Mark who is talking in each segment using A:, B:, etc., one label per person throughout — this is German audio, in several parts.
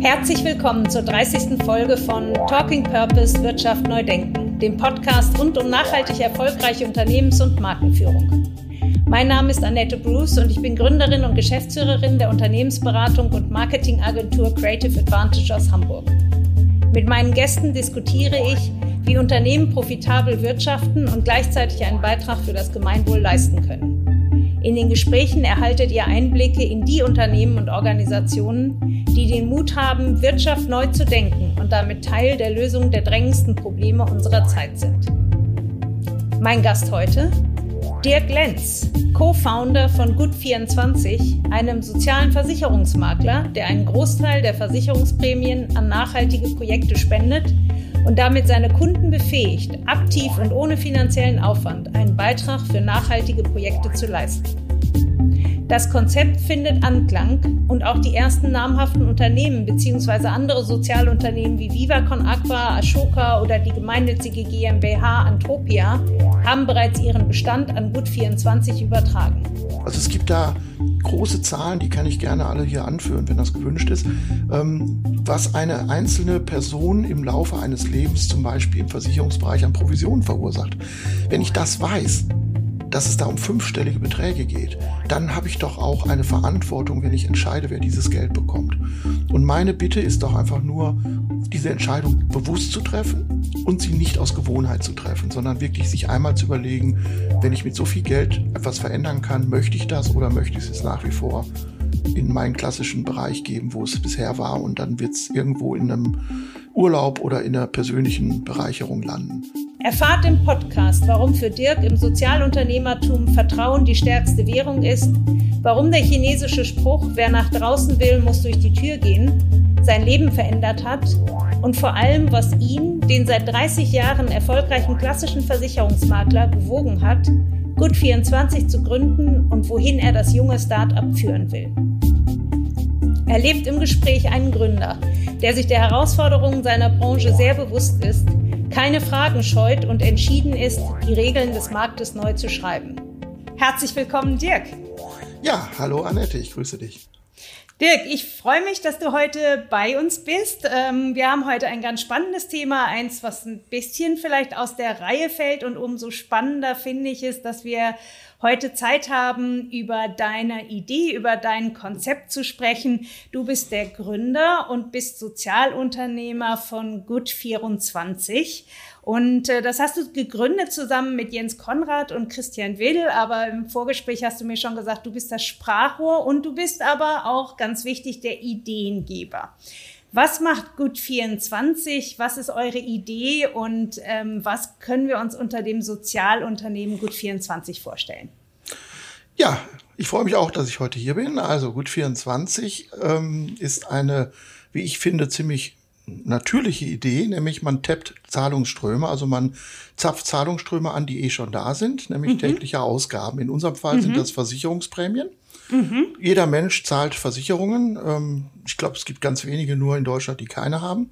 A: Herzlich willkommen zur 30. Folge von Talking Purpose Wirtschaft neu denken, dem Podcast rund um nachhaltig erfolgreiche Unternehmens- und Markenführung. Mein Name ist Annette Bruce und ich bin Gründerin und Geschäftsführerin der Unternehmensberatung und Marketingagentur Creative Advantage aus Hamburg. Mit meinen Gästen diskutiere ich, wie Unternehmen profitabel wirtschaften und gleichzeitig einen Beitrag für das Gemeinwohl leisten können. In den Gesprächen erhaltet ihr Einblicke in die Unternehmen und Organisationen, die den Mut haben, Wirtschaft neu zu denken und damit Teil der Lösung der drängendsten Probleme unserer Zeit sind. Mein Gast heute, Dirk Lenz, Co-Founder von Gut24, einem sozialen Versicherungsmakler, der einen Großteil der Versicherungsprämien an nachhaltige Projekte spendet und damit seine Kunden befähigt, aktiv und ohne finanziellen Aufwand einen Beitrag für nachhaltige Projekte zu leisten. Das Konzept findet Anklang und auch die ersten namhaften Unternehmen bzw. andere Sozialunternehmen wie Vivacon Aqua, Ashoka oder die gemeinnützige GmbH Antropia haben bereits ihren Bestand an Gut24 übertragen.
B: Also es gibt da große Zahlen, die kann ich gerne alle hier anführen, wenn das gewünscht ist, ähm, was eine einzelne Person im Laufe eines Lebens zum Beispiel im Versicherungsbereich an Provisionen verursacht. Wenn ich das weiß, dass es da um fünfstellige Beträge geht, dann habe ich doch auch eine Verantwortung, wenn ich entscheide, wer dieses Geld bekommt. Und meine Bitte ist doch einfach nur, diese Entscheidung bewusst zu treffen und sie nicht aus Gewohnheit zu treffen, sondern wirklich sich einmal zu überlegen, wenn ich mit so viel Geld etwas verändern kann, möchte ich das oder möchte ich es nach wie vor in meinen klassischen Bereich geben, wo es bisher war und dann wird es irgendwo in einem Urlaub oder in einer persönlichen Bereicherung landen.
A: Erfahrt im Podcast, warum für Dirk im Sozialunternehmertum Vertrauen die stärkste Währung ist, warum der chinesische Spruch, wer nach draußen will, muss durch die Tür gehen, sein Leben verändert hat und vor allem, was ihn, den seit 30 Jahren erfolgreichen klassischen Versicherungsmakler, bewogen hat, Gut24 zu gründen und wohin er das junge Start-up führen will. Er lebt im Gespräch einen Gründer, der sich der Herausforderungen seiner Branche sehr bewusst ist, keine Fragen scheut und entschieden ist, die Regeln des Marktes neu zu schreiben. Herzlich willkommen, Dirk.
B: Ja, hallo Annette, ich grüße dich.
A: Dirk, ich freue mich, dass du heute bei uns bist. Ähm, wir haben heute ein ganz spannendes Thema, eins, was ein bisschen vielleicht aus der Reihe fällt und umso spannender finde ich es, dass wir heute Zeit haben, über deine Idee, über dein Konzept zu sprechen. Du bist der Gründer und bist Sozialunternehmer von Good24. Und äh, das hast du gegründet zusammen mit Jens Konrad und Christian Wedel. Aber im Vorgespräch hast du mir schon gesagt, du bist das Sprachrohr und du bist aber auch ganz wichtig der Ideengeber. Was macht Gut24? Was ist eure Idee und ähm, was können wir uns unter dem Sozialunternehmen Gut24 vorstellen?
B: Ja, ich freue mich auch, dass ich heute hier bin. Also Gut24 ähm, ist eine, wie ich finde, ziemlich natürliche Idee, nämlich man tappt Zahlungsströme, also man zapft Zahlungsströme an, die eh schon da sind, nämlich mhm. tägliche Ausgaben. In unserem Fall mhm. sind das Versicherungsprämien. Mhm. Jeder Mensch zahlt Versicherungen. Ähm, ich glaube, es gibt ganz wenige nur in Deutschland, die keine haben.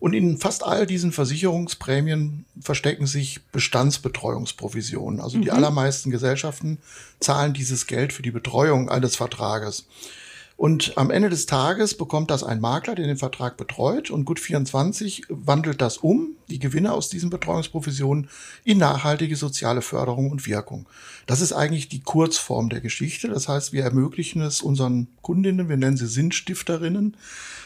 B: Und in fast all diesen Versicherungsprämien verstecken sich Bestandsbetreuungsprovisionen. Also die mhm. allermeisten Gesellschaften zahlen dieses Geld für die Betreuung eines Vertrages. Und am Ende des Tages bekommt das ein Makler, der den Vertrag betreut und Gut24 wandelt das um, die Gewinne aus diesen Betreuungsprovisionen, in nachhaltige soziale Förderung und Wirkung. Das ist eigentlich die Kurzform der Geschichte. Das heißt, wir ermöglichen es unseren Kundinnen, wir nennen sie Sinnstifterinnen,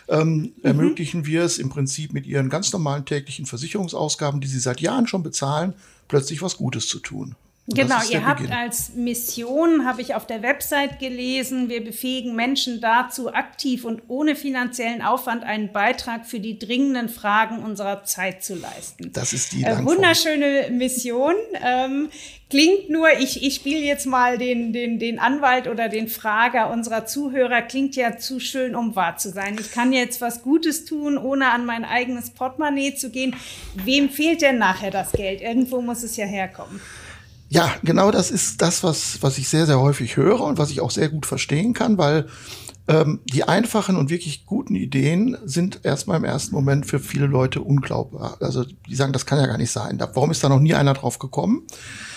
B: ähm, mhm. ermöglichen wir es im Prinzip mit ihren ganz normalen täglichen Versicherungsausgaben, die sie seit Jahren schon bezahlen, plötzlich was Gutes zu tun.
A: Genau, ihr habt als Mission, habe ich auf der Website gelesen, wir befähigen Menschen dazu, aktiv und ohne finanziellen Aufwand einen Beitrag für die dringenden Fragen unserer Zeit zu leisten.
B: Das ist die
A: äh, wunderschöne Mission. Ähm, klingt nur, ich, ich spiele jetzt mal den, den, den Anwalt oder den Frager unserer Zuhörer, klingt ja zu schön, um wahr zu sein. Ich kann jetzt was Gutes tun, ohne an mein eigenes Portemonnaie zu gehen. Wem fehlt denn nachher das Geld? Irgendwo muss es ja herkommen.
B: Ja, genau das ist das, was, was ich sehr, sehr häufig höre und was ich auch sehr gut verstehen kann, weil ähm, die einfachen und wirklich guten Ideen sind erstmal im ersten Moment für viele Leute unglaubbar. Also die sagen, das kann ja gar nicht sein. Warum ist da noch nie einer drauf gekommen?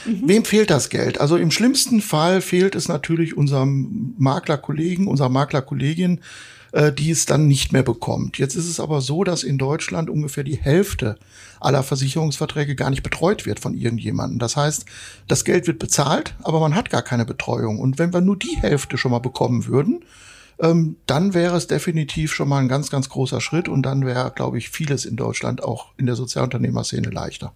B: Mhm. Wem fehlt das Geld? Also im schlimmsten Fall fehlt es natürlich unserem Maklerkollegen, unserer Maklerkollegin, äh, die es dann nicht mehr bekommt. Jetzt ist es aber so, dass in Deutschland ungefähr die Hälfte aller Versicherungsverträge gar nicht betreut wird von irgendjemandem. Das heißt, das Geld wird bezahlt, aber man hat gar keine Betreuung. Und wenn wir nur die Hälfte schon mal bekommen würden, ähm, dann wäre es definitiv schon mal ein ganz, ganz großer Schritt und dann wäre, glaube ich, vieles in Deutschland auch in der Sozialunternehmerszene leichter.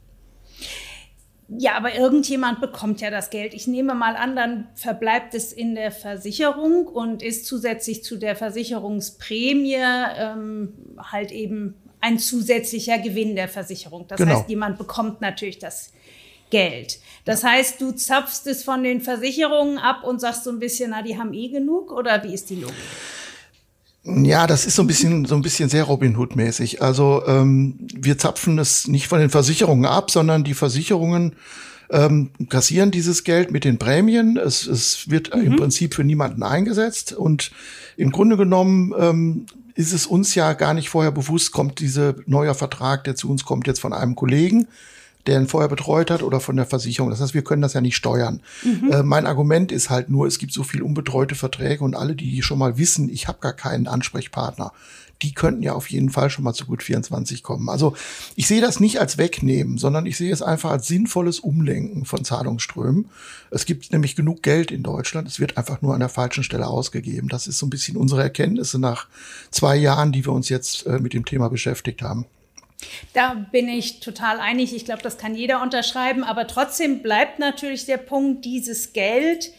A: Ja, aber irgendjemand bekommt ja das Geld. Ich nehme mal an, dann verbleibt es in der Versicherung und ist zusätzlich zu der Versicherungsprämie ähm, halt eben ein zusätzlicher Gewinn der Versicherung. Das genau. heißt, jemand bekommt natürlich das Geld. Das heißt, du zapfst es von den Versicherungen ab und sagst so ein bisschen, na, die haben eh genug oder wie ist die Logik?
B: Ja, das ist so ein bisschen so ein bisschen sehr Robin Hood mäßig. Also ähm, wir zapfen es nicht von den Versicherungen ab, sondern die Versicherungen ähm, kassieren dieses Geld mit den Prämien. Es, es wird mhm. im Prinzip für niemanden eingesetzt und im Grunde genommen ähm, ist es uns ja gar nicht vorher bewusst, kommt dieser neuer Vertrag, der zu uns kommt, jetzt von einem Kollegen der ihn vorher betreut hat oder von der Versicherung. Das heißt, wir können das ja nicht steuern. Mhm. Äh, mein Argument ist halt nur, es gibt so viel unbetreute Verträge und alle, die schon mal wissen, ich habe gar keinen Ansprechpartner, die könnten ja auf jeden Fall schon mal zu gut 24 kommen. Also ich sehe das nicht als Wegnehmen, sondern ich sehe es einfach als sinnvolles Umlenken von Zahlungsströmen. Es gibt nämlich genug Geld in Deutschland. Es wird einfach nur an der falschen Stelle ausgegeben. Das ist so ein bisschen unsere Erkenntnisse nach zwei Jahren, die wir uns jetzt äh, mit dem Thema beschäftigt haben.
A: Da bin ich total einig. Ich glaube, das kann jeder unterschreiben. Aber trotzdem bleibt natürlich der Punkt, dieses Geld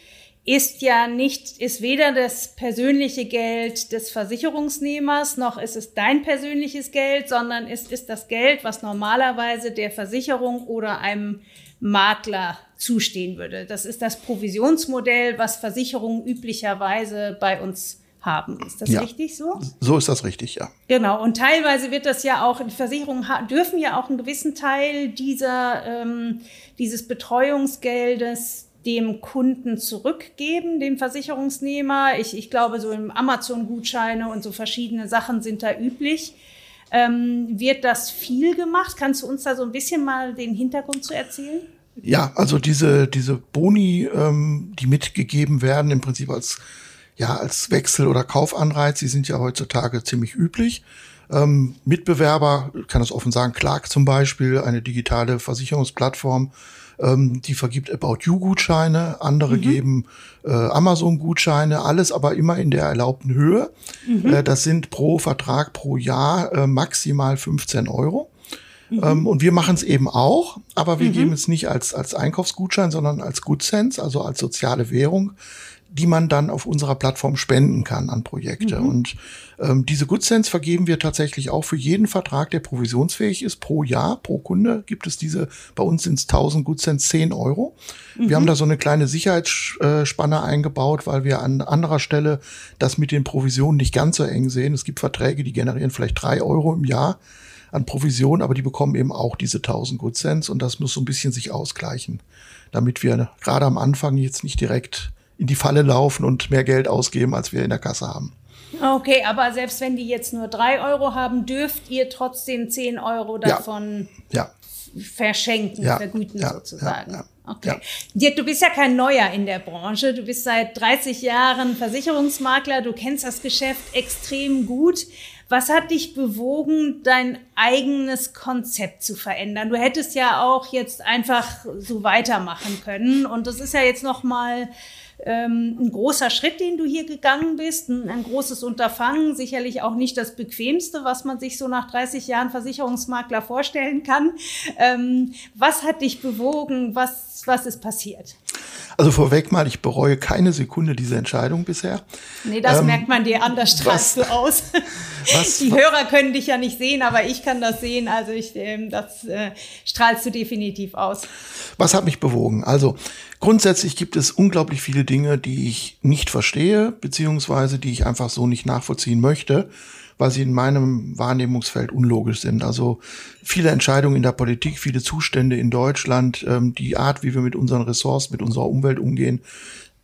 A: ist ja nicht, ist weder das persönliche Geld des Versicherungsnehmers, noch ist es dein persönliches Geld, sondern es ist das Geld, was normalerweise der Versicherung oder einem Makler zustehen würde. Das ist das Provisionsmodell, was Versicherungen üblicherweise bei uns haben. Ist das
B: ja,
A: richtig so?
B: So ist das richtig, ja.
A: Genau. Und teilweise wird das ja auch, die Versicherungen dürfen ja auch einen gewissen Teil dieser, ähm, dieses Betreuungsgeldes dem Kunden zurückgeben, dem Versicherungsnehmer. Ich, ich glaube, so im Amazon-Gutscheine und so verschiedene Sachen sind da üblich. Ähm, wird das viel gemacht? Kannst du uns da so ein bisschen mal den Hintergrund zu erzählen?
B: Ja, also diese, diese Boni, ähm, die mitgegeben werden, im Prinzip als ja, als Wechsel- oder Kaufanreiz, die sind ja heutzutage ziemlich üblich. Ähm, Mitbewerber, kann das offen sagen, Clark zum Beispiel, eine digitale Versicherungsplattform, ähm, die vergibt About You-Gutscheine, andere mhm. geben äh, Amazon-Gutscheine, alles aber immer in der erlaubten Höhe. Mhm. Äh, das sind pro Vertrag pro Jahr äh, maximal 15 Euro. Mhm. Ähm, und wir machen es eben auch, aber wir mhm. geben es nicht als, als Einkaufsgutschein, sondern als Good Sense, also als soziale Währung die man dann auf unserer Plattform spenden kann an Projekte. Mhm. Und ähm, diese Good Sense vergeben wir tatsächlich auch für jeden Vertrag, der provisionsfähig ist. Pro Jahr, pro Kunde gibt es diese, bei uns sind es 1000 Good Sense 10 Euro. Mhm. Wir haben da so eine kleine Sicherheitsspanne eingebaut, weil wir an anderer Stelle das mit den Provisionen nicht ganz so eng sehen. Es gibt Verträge, die generieren vielleicht drei Euro im Jahr an Provision, aber die bekommen eben auch diese 1000 Good Cents und das muss so ein bisschen sich ausgleichen, damit wir gerade am Anfang jetzt nicht direkt in die Falle laufen und mehr Geld ausgeben, als wir in der Kasse haben.
A: Okay, aber selbst wenn die jetzt nur drei Euro haben, dürft ihr trotzdem zehn Euro davon ja. Ja. verschenken, ja. vergüten sozusagen. Okay. Dirk, du bist ja kein Neuer in der Branche. Du bist seit 30 Jahren Versicherungsmakler. Du kennst das Geschäft extrem gut. Was hat dich bewogen, dein eigenes Konzept zu verändern? Du hättest ja auch jetzt einfach so weitermachen können. Und das ist ja jetzt noch mal ähm, ein großer Schritt, den du hier gegangen bist, ein, ein, großes Unterfangen, sicherlich auch nicht das bequemste, was man sich so nach 30 Jahren Versicherungsmakler vorstellen kann. Ähm, was hat dich bewogen? Was, was ist passiert?
B: Also vorweg mal, ich bereue keine Sekunde diese Entscheidung bisher.
A: Nee, das ähm, merkt man dir an, das strahlst du aus. Was, Die Hörer können dich ja nicht sehen, aber ich kann das sehen. Also ich, ähm, das äh, strahlst du definitiv aus.
B: Was hat mich bewogen? Also grundsätzlich gibt es unglaublich viele Dinge, die ich nicht verstehe, beziehungsweise die ich einfach so nicht nachvollziehen möchte weil sie in meinem Wahrnehmungsfeld unlogisch sind. Also viele Entscheidungen in der Politik, viele Zustände in Deutschland, ähm, die Art, wie wir mit unseren Ressourcen, mit unserer Umwelt umgehen,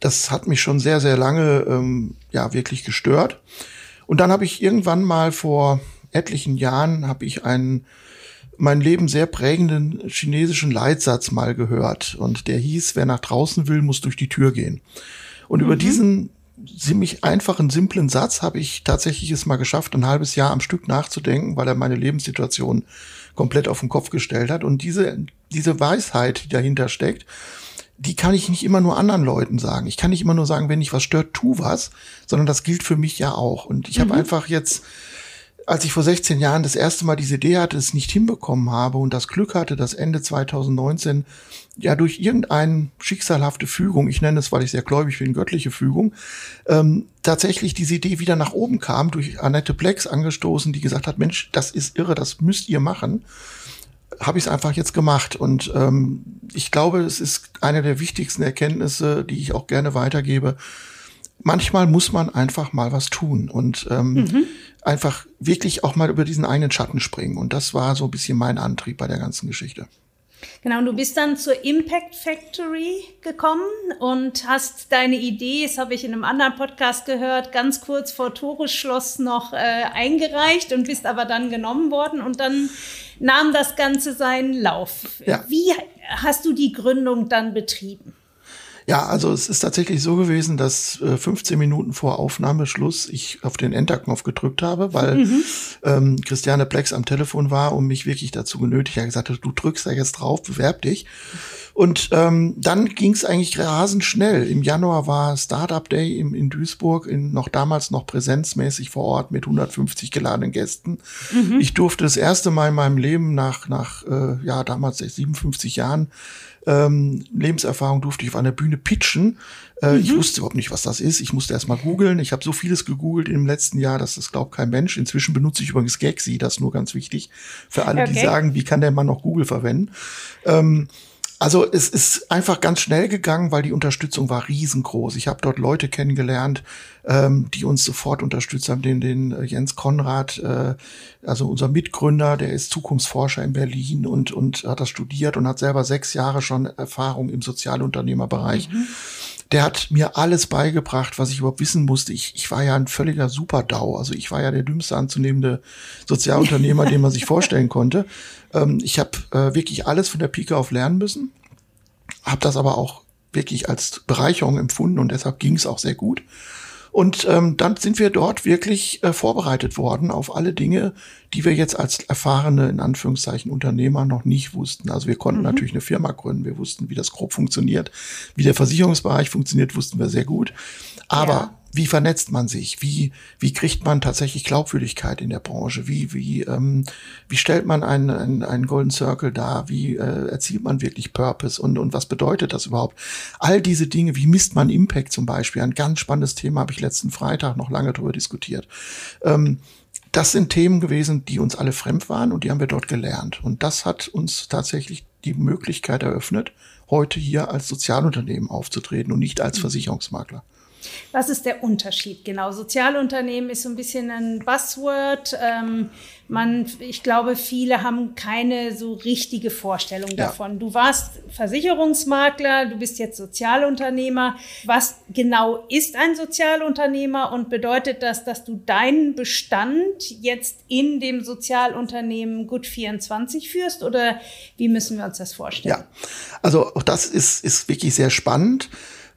B: das hat mich schon sehr, sehr lange ähm, ja wirklich gestört. Und dann habe ich irgendwann mal vor etlichen Jahren habe ich einen mein Leben sehr prägenden chinesischen Leitsatz mal gehört und der hieß, wer nach draußen will, muss durch die Tür gehen. Und mhm. über diesen ziemlich einfachen, simplen Satz habe ich tatsächlich es mal geschafft, ein halbes Jahr am Stück nachzudenken, weil er meine Lebenssituation komplett auf den Kopf gestellt hat. Und diese, diese Weisheit, die dahinter steckt, die kann ich nicht immer nur anderen Leuten sagen. Ich kann nicht immer nur sagen, wenn ich was stört, tu was, sondern das gilt für mich ja auch. Und ich mhm. habe einfach jetzt als ich vor 16 Jahren das erste Mal diese Idee hatte, es nicht hinbekommen habe und das Glück hatte, dass Ende 2019 ja durch irgendeine schicksalhafte Fügung, ich nenne es, weil ich sehr gläubig bin, göttliche Fügung, ähm, tatsächlich diese Idee wieder nach oben kam, durch Annette Plex angestoßen, die gesagt hat, Mensch, das ist irre, das müsst ihr machen habe ich es einfach jetzt gemacht. Und ähm, ich glaube, es ist eine der wichtigsten Erkenntnisse, die ich auch gerne weitergebe. Manchmal muss man einfach mal was tun und ähm, mhm einfach wirklich auch mal über diesen eigenen Schatten springen. Und das war so ein bisschen mein Antrieb bei der ganzen Geschichte.
A: Genau, und du bist dann zur Impact Factory gekommen und hast deine Idee, das habe ich in einem anderen Podcast gehört, ganz kurz vor Toresschloss noch äh, eingereicht und bist aber dann genommen worden und dann nahm das Ganze seinen Lauf. Ja. Wie hast du die Gründung dann betrieben?
B: Ja, also es ist tatsächlich so gewesen, dass äh, 15 Minuten vor Aufnahmeschluss ich auf den Enterknopf gedrückt habe, weil mhm. ähm, Christiane Plex am Telefon war und mich wirklich dazu genötigt hat, gesagt hat, du drückst da jetzt drauf, bewerb dich. Und ähm, dann ging es eigentlich rasend schnell. Im Januar war Startup Day im, in Duisburg, in, noch damals noch präsenzmäßig vor Ort mit 150 geladenen Gästen. Mhm. Ich durfte das erste Mal in meinem Leben nach, nach äh, ja damals 57 Jahren ähm, Lebenserfahrung durfte ich auf einer Bühne pitchen. Äh, mhm. Ich wusste überhaupt nicht, was das ist. Ich musste erst mal googeln. Ich habe so vieles gegoogelt im letzten Jahr, dass das glaubt kein Mensch. Inzwischen benutze ich übrigens Gagsy, das ist nur ganz wichtig für alle, okay. die sagen, wie kann der Mann noch Google verwenden. Ähm, also es ist einfach ganz schnell gegangen, weil die Unterstützung war riesengroß. Ich habe dort Leute kennengelernt, ähm, die uns sofort unterstützt haben. Den, den äh, Jens Konrad, äh, also unser Mitgründer, der ist Zukunftsforscher in Berlin und, und hat das studiert und hat selber sechs Jahre schon Erfahrung im Sozialunternehmerbereich. Mhm der hat mir alles beigebracht, was ich überhaupt wissen musste. Ich, ich war ja ein völliger Superdau. Also ich war ja der dümmste anzunehmende Sozialunternehmer, den man sich vorstellen konnte. Ähm, ich habe äh, wirklich alles von der Pike auf lernen müssen, habe das aber auch wirklich als Bereicherung empfunden und deshalb ging es auch sehr gut. Und ähm, dann sind wir dort wirklich äh, vorbereitet worden auf alle Dinge, die wir jetzt als erfahrene, in Anführungszeichen, Unternehmer noch nicht wussten. Also wir konnten mhm. natürlich eine Firma gründen, wir wussten, wie das grob funktioniert. Wie der Versicherungsbereich funktioniert, wussten wir sehr gut. Aber ja wie vernetzt man sich? Wie, wie kriegt man tatsächlich Glaubwürdigkeit in der Branche? Wie, wie, ähm, wie stellt man einen, einen, einen Golden Circle dar? Wie äh, erzielt man wirklich Purpose? Und, und was bedeutet das überhaupt? All diese Dinge, wie misst man Impact zum Beispiel? Ein ganz spannendes Thema habe ich letzten Freitag noch lange darüber diskutiert. Ähm, das sind Themen gewesen, die uns alle fremd waren und die haben wir dort gelernt. Und das hat uns tatsächlich die Möglichkeit eröffnet, heute hier als Sozialunternehmen aufzutreten und nicht als Versicherungsmakler.
A: Was ist der Unterschied? Genau, Sozialunternehmen ist so ein bisschen ein Buzzword. Ähm, man, ich glaube, viele haben keine so richtige Vorstellung ja. davon. Du warst Versicherungsmakler, du bist jetzt Sozialunternehmer. Was genau ist ein Sozialunternehmer und bedeutet das, dass du deinen Bestand jetzt in dem Sozialunternehmen Gut 24 führst oder wie müssen wir uns das vorstellen?
B: Ja, also auch das ist, ist wirklich sehr spannend.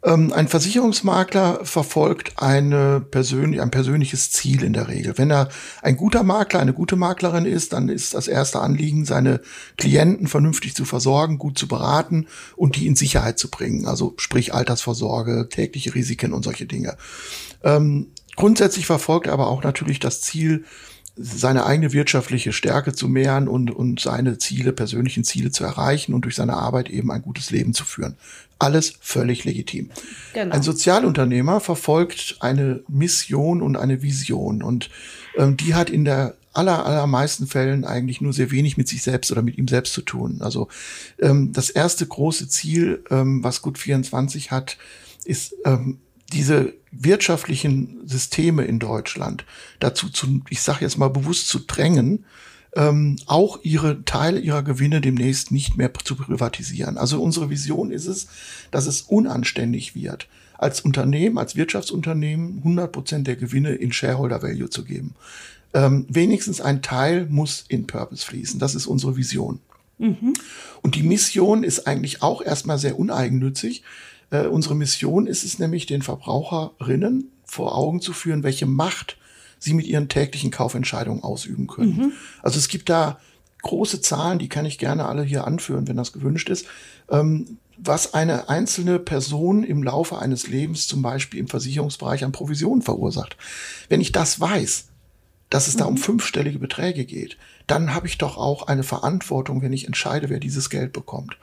B: Ähm, ein Versicherungsmakler verfolgt eine persönlich, ein persönliches Ziel in der Regel. Wenn er ein guter Makler, eine gute Maklerin ist, dann ist das erste Anliegen, seine Klienten vernünftig zu versorgen, gut zu beraten und die in Sicherheit zu bringen. Also sprich Altersvorsorge, tägliche Risiken und solche Dinge. Ähm, grundsätzlich verfolgt er aber auch natürlich das Ziel, seine eigene wirtschaftliche Stärke zu mehren und, und seine Ziele, persönlichen Ziele zu erreichen und durch seine Arbeit eben ein gutes Leben zu führen. Alles völlig legitim. Genau. Ein Sozialunternehmer verfolgt eine Mission und eine Vision und ähm, die hat in der aller, allermeisten Fällen eigentlich nur sehr wenig mit sich selbst oder mit ihm selbst zu tun. Also ähm, das erste große Ziel, ähm, was Gut 24 hat, ist ähm, diese wirtschaftlichen Systeme in Deutschland dazu zu, ich sage jetzt mal bewusst zu drängen, ähm, auch ihre Teile ihrer Gewinne demnächst nicht mehr zu privatisieren. Also unsere Vision ist es, dass es unanständig wird, als Unternehmen, als Wirtschaftsunternehmen 100 Prozent der Gewinne in Shareholder Value zu geben. Ähm, wenigstens ein Teil muss in Purpose fließen. Das ist unsere Vision. Mhm. Und die Mission ist eigentlich auch erstmal sehr uneigennützig Äh, unsere Mission ist es nämlich, den Verbraucherinnen vor Augen zu führen, welche Macht sie mit ihren täglichen Kaufentscheidungen ausüben können. Mhm. Also es gibt da große Zahlen, die kann ich gerne alle hier anführen, wenn das gewünscht ist, ähm, was eine einzelne Person im Laufe eines Lebens zum Beispiel im Versicherungsbereich an Provisionen verursacht. Wenn ich das weiß, dass es mhm. da um mhm. fünfstellige Beträge geht, dann habe ich doch auch eine Verantwortung, wenn ich entscheide, wer dieses Geld bekommt.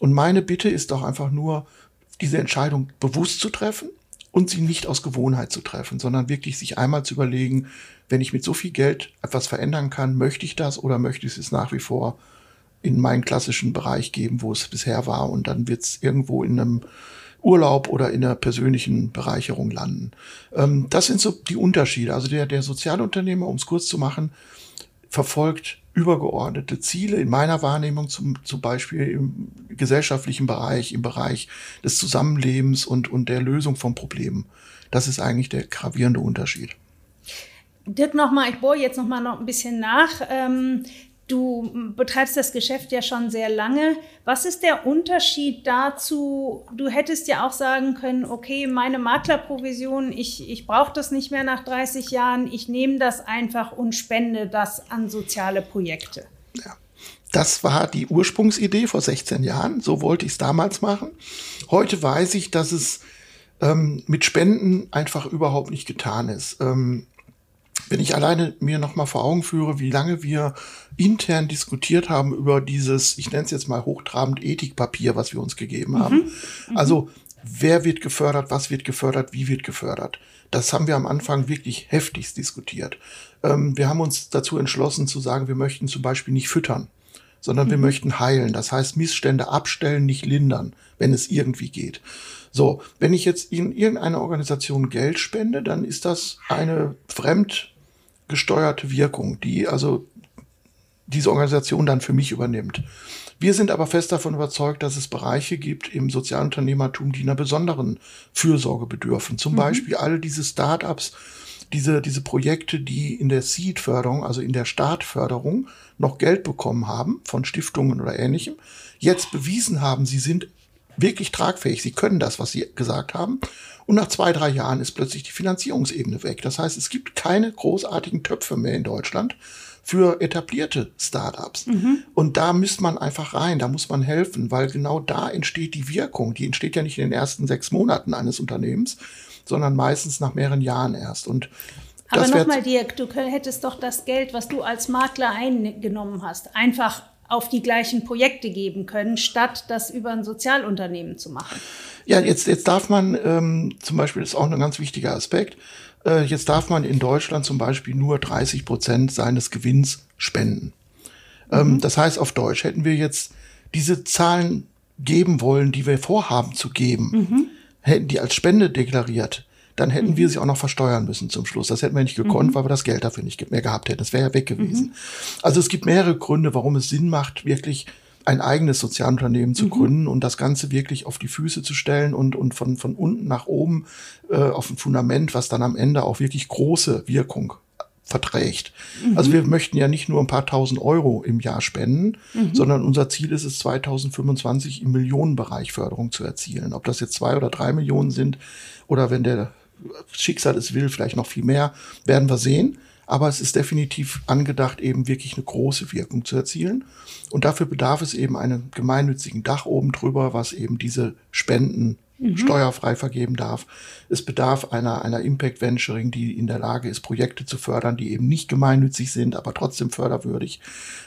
B: Und meine Bitte ist doch einfach nur, diese Entscheidung bewusst zu treffen und sie nicht aus Gewohnheit zu treffen, sondern wirklich sich einmal zu überlegen, wenn ich mit so viel Geld etwas verändern kann, möchte ich das oder möchte ich es nach wie vor in meinen klassischen Bereich geben, wo es bisher war und dann wird es irgendwo in einem Urlaub oder in einer persönlichen Bereicherung landen. Ähm, das sind so die Unterschiede. Also der, der Sozialunternehmer, um es kurz zu machen, verfolgt übergeordnete Ziele in meiner Wahrnehmung zum, zum Beispiel im gesellschaftlichen Bereich, im Bereich des Zusammenlebens und, und der Lösung von Problemen. Das ist eigentlich der gravierende Unterschied.
A: Dirk, nochmal, ich bohre jetzt nochmal noch ein bisschen nach. Ähm, Du betreibst das Geschäft ja schon sehr lange. Was ist der Unterschied dazu? Du hättest ja auch sagen können, okay, meine Maklerprovision, ich, ich brauche das nicht mehr nach 30 Jahren, ich nehme das einfach und spende das an soziale Projekte.
B: Ja. Das war die Ursprungsidee vor 16 Jahren. So wollte ich es damals machen. Heute weiß ich, dass es ähm, mit Spenden einfach überhaupt nicht getan ist. Ähm, wenn ich alleine mir nochmal vor Augen führe, wie lange wir intern diskutiert haben über dieses, ich nenne es jetzt mal hochtrabend Ethikpapier, was wir uns gegeben haben. Mhm. Mhm. Also wer wird gefördert, was wird gefördert, wie wird gefördert. Das haben wir am Anfang wirklich heftigst diskutiert. Ähm, wir haben uns dazu entschlossen zu sagen, wir möchten zum Beispiel nicht füttern, sondern mhm. wir möchten heilen. Das heißt, Missstände abstellen, nicht lindern, wenn es irgendwie geht. So, wenn ich jetzt in irgendeine Organisation Geld spende, dann ist das eine fremdgesteuerte Wirkung, die also diese Organisation dann für mich übernimmt. Wir sind aber fest davon überzeugt, dass es Bereiche gibt im Sozialunternehmertum, die einer besonderen Fürsorge bedürfen. Zum mhm. Beispiel all diese Start-ups, diese, diese Projekte, die in der Seed-Förderung, also in der Startförderung, noch Geld bekommen haben von Stiftungen oder ähnlichem, jetzt bewiesen haben, sie sind wirklich tragfähig. Sie können das, was Sie gesagt haben. Und nach zwei, drei Jahren ist plötzlich die Finanzierungsebene weg. Das heißt, es gibt keine großartigen Töpfe mehr in Deutschland für etablierte Startups. Mhm. Und da müsste man einfach rein, da muss man helfen, weil genau da entsteht die Wirkung. Die entsteht ja nicht in den ersten sechs Monaten eines Unternehmens, sondern meistens nach mehreren Jahren erst. Und
A: aber nochmal, Dirk, du hättest doch das Geld, was du als Makler eingenommen hast, einfach auf die gleichen Projekte geben können, statt das über ein Sozialunternehmen zu machen.
B: Ja, jetzt, jetzt darf man ähm, zum Beispiel, das ist auch ein ganz wichtiger Aspekt, äh, jetzt darf man in Deutschland zum Beispiel nur 30 Prozent seines Gewinns spenden. Ähm, mhm. das heißt auf Deutsch, hätten wir jetzt diese Zahlen geben wollen, die wir vorhaben zu geben, mhm. hätten die als Spende deklariert, dann hätten mhm. wir sie auch noch versteuern müssen zum Schluss. Das hätten wir nicht gekonnt, mhm. weil wir das Geld dafür nicht mehr gehabt hätten. Das wäre ja weg gewesen. Mhm. Also es gibt mehrere Gründe, warum es Sinn macht, wirklich ein eigenes Sozialunternehmen zu mhm. gründen und das Ganze wirklich auf die Füße zu stellen und, und von, von unten nach oben äh, auf ein Fundament, was dann am Ende auch wirklich große Wirkung verträgt. Mhm. Also wir möchten ja nicht nur ein paar tausend Euro im Jahr spenden, mhm. sondern unser Ziel ist es, 2025 im Millionenbereich Förderung zu erzielen. Ob das jetzt zwei oder drei Millionen sind oder wenn der Schicksal es will, vielleicht noch viel mehr, werden wir sehen. Aber es ist definitiv angedacht, eben wirklich eine große Wirkung zu erzielen. Und dafür bedarf es eben einem gemeinnützigen Dach oben drüber, was eben diese Spenden mhm. steuerfrei vergeben darf. Es bedarf einer, einer Impact Venturing, die in der Lage ist, Projekte zu fördern, die eben nicht gemeinnützig sind, aber trotzdem förderwürdig.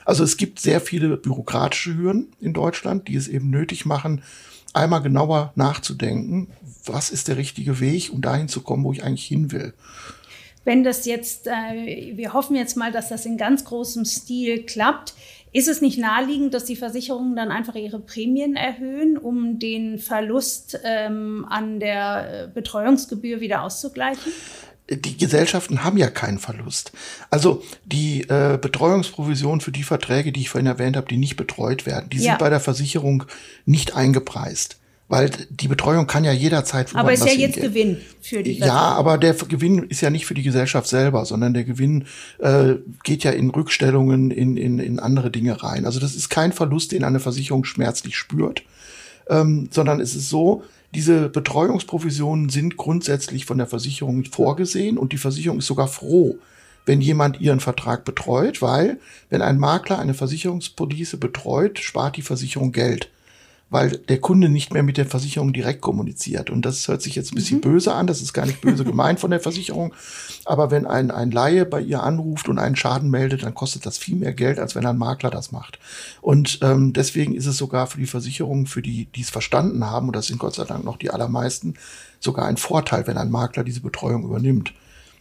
B: Also es gibt sehr viele bürokratische Hürden in Deutschland, die es eben nötig machen, einmal genauer nachzudenken, was ist der richtige Weg, um dahin zu kommen, wo ich eigentlich hin will.
A: Wenn das jetzt, äh, wir hoffen jetzt mal, dass das in ganz großem Stil klappt, ist es nicht naheliegend, dass die Versicherungen dann einfach ihre Prämien erhöhen, um den Verlust ähm, an der Betreuungsgebühr wieder auszugleichen?
B: Die Gesellschaften haben ja keinen Verlust. Also die äh, Betreuungsprovision für die Verträge, die ich vorhin erwähnt habe, die nicht betreut werden, die ja. sind bei der Versicherung nicht eingepreist. Weil die Betreuung kann ja jederzeit
A: Aber ist ja jetzt hingehen. Gewinn für die
B: Ja, aber der Gewinn ist ja nicht für die Gesellschaft selber, sondern der Gewinn äh, geht ja in Rückstellungen, in, in, in andere Dinge rein. Also das ist kein Verlust, den eine Versicherung schmerzlich spürt, ähm, sondern es ist so, Diese Betreuungsprovisionen sind grundsätzlich von der Versicherung vorgesehen und die Versicherung ist sogar froh, wenn jemand ihren Vertrag betreut, weil wenn ein Makler eine Versicherungspolice betreut, spart die Versicherung Geld weil der Kunde nicht mehr mit der Versicherung direkt kommuniziert. Und das hört sich jetzt ein bisschen mhm. böse an, das ist gar nicht böse gemeint von der Versicherung. Aber wenn ein, ein Laie bei ihr anruft und einen Schaden meldet, dann kostet das viel mehr Geld, als wenn ein Makler das macht. Und ähm, deswegen ist es sogar für die Versicherungen, für die, die es verstanden haben, und das sind Gott sei Dank noch die allermeisten, sogar ein Vorteil, wenn ein Makler diese Betreuung übernimmt.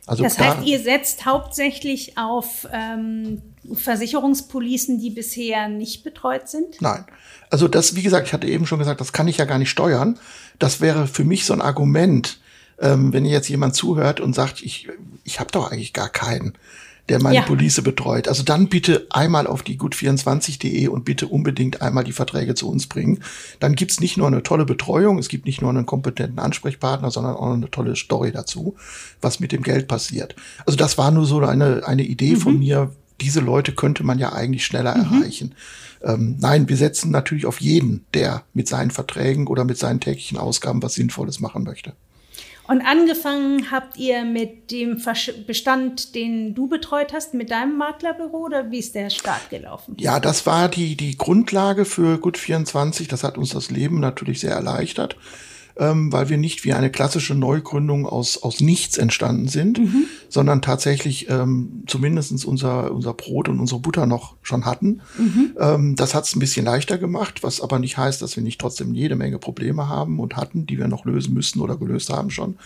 A: Also das heißt, ihr setzt hauptsächlich auf ähm, Versicherungspolicen, die bisher nicht betreut sind?
B: Nein. Also das, wie gesagt, ich hatte eben schon gesagt, das kann ich ja gar nicht steuern. Das wäre für mich so ein Argument, ähm, wenn jetzt jemand zuhört und sagt, ich, ich habe doch eigentlich gar keinen der meine ja. Police betreut. Also dann bitte einmal auf die gut24.de und bitte unbedingt einmal die Verträge zu uns bringen. Dann gibt's nicht nur eine tolle Betreuung, es gibt nicht nur einen kompetenten Ansprechpartner, sondern auch eine tolle Story dazu, was mit dem Geld passiert. Also das war nur so eine, eine Idee mhm. von mir. Diese Leute könnte man ja eigentlich schneller mhm. erreichen. Ähm, nein, wir setzen natürlich auf jeden, der mit seinen Verträgen oder mit seinen täglichen Ausgaben was Sinnvolles machen möchte.
A: Und angefangen habt ihr mit dem Bestand, den du betreut hast, mit deinem Maklerbüro oder wie ist der Start gelaufen?
B: Ja, das war die, die Grundlage für Gut 24. Das hat uns das Leben natürlich sehr erleichtert ähm, weil wir nicht wie eine klassische Neugründung aus, aus nichts entstanden sind, mhm. sondern tatsächlich ähm, zumindest unser, unser Brot und unsere Butter noch schon hatten. Mhm. Ähm, das hat es ein bisschen leichter gemacht, was aber nicht heißt, dass wir nicht trotzdem jede Menge Probleme haben und hatten, die wir noch lösen müssten oder gelöst haben schon.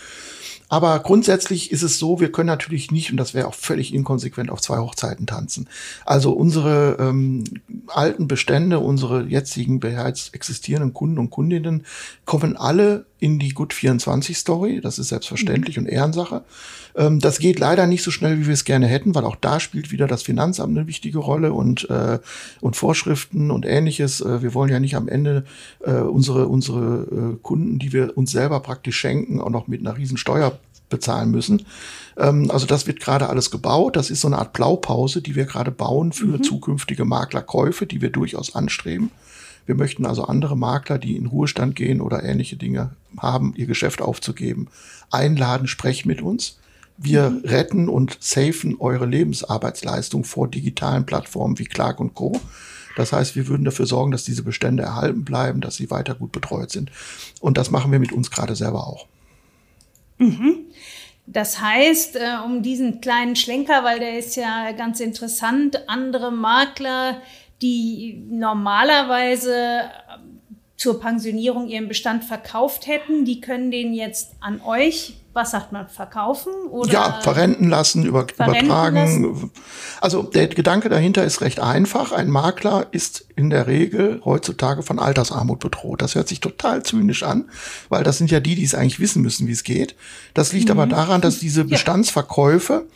B: Aber grundsätzlich ist es so, wir können natürlich nicht, und das wäre auch völlig inkonsequent, auf zwei Hochzeiten tanzen. Also unsere ähm, alten Bestände, unsere jetzigen bereits existierenden Kunden und Kundinnen kommen alle in die Good 24 Story. Das ist selbstverständlich mhm. und Ehrensache. Ähm, das geht leider nicht so schnell, wie wir es gerne hätten, weil auch da spielt wieder das Finanzamt eine wichtige Rolle und, äh, und Vorschriften und ähnliches. Äh, wir wollen ja nicht am Ende äh, unsere, unsere äh, Kunden, die wir uns selber praktisch schenken, auch noch mit einer riesen Steuer bezahlen müssen. Ähm, also das wird gerade alles gebaut. Das ist so eine Art Blaupause, die wir gerade bauen für mhm. zukünftige Maklerkäufe, die wir durchaus anstreben. Wir möchten also andere Makler, die in Ruhestand gehen oder ähnliche Dinge haben, ihr Geschäft aufzugeben, einladen, sprecht mit uns. Wir mhm. retten und safen eure Lebensarbeitsleistung vor digitalen Plattformen wie Clark und Co. Das heißt, wir würden dafür sorgen, dass diese Bestände erhalten bleiben, dass sie weiter gut betreut sind. Und das machen wir mit uns gerade selber auch.
A: Mhm. Das heißt, äh, um diesen kleinen Schlenker, weil der ist ja ganz interessant, andere Makler, die normalerweise äh, zur Pensionierung ihren Bestand verkauft hätten, die können den jetzt an euch was sagt man, verkaufen oder?
B: Ja, verrenten lassen, über, verrenten übertragen. Lassen. Also der Gedanke dahinter ist recht einfach. Ein Makler ist in der Regel heutzutage von Altersarmut bedroht. Das hört sich total zynisch an, weil das sind ja die, die es eigentlich wissen müssen, wie es geht. Das liegt mhm. aber daran, dass diese Bestandsverkäufe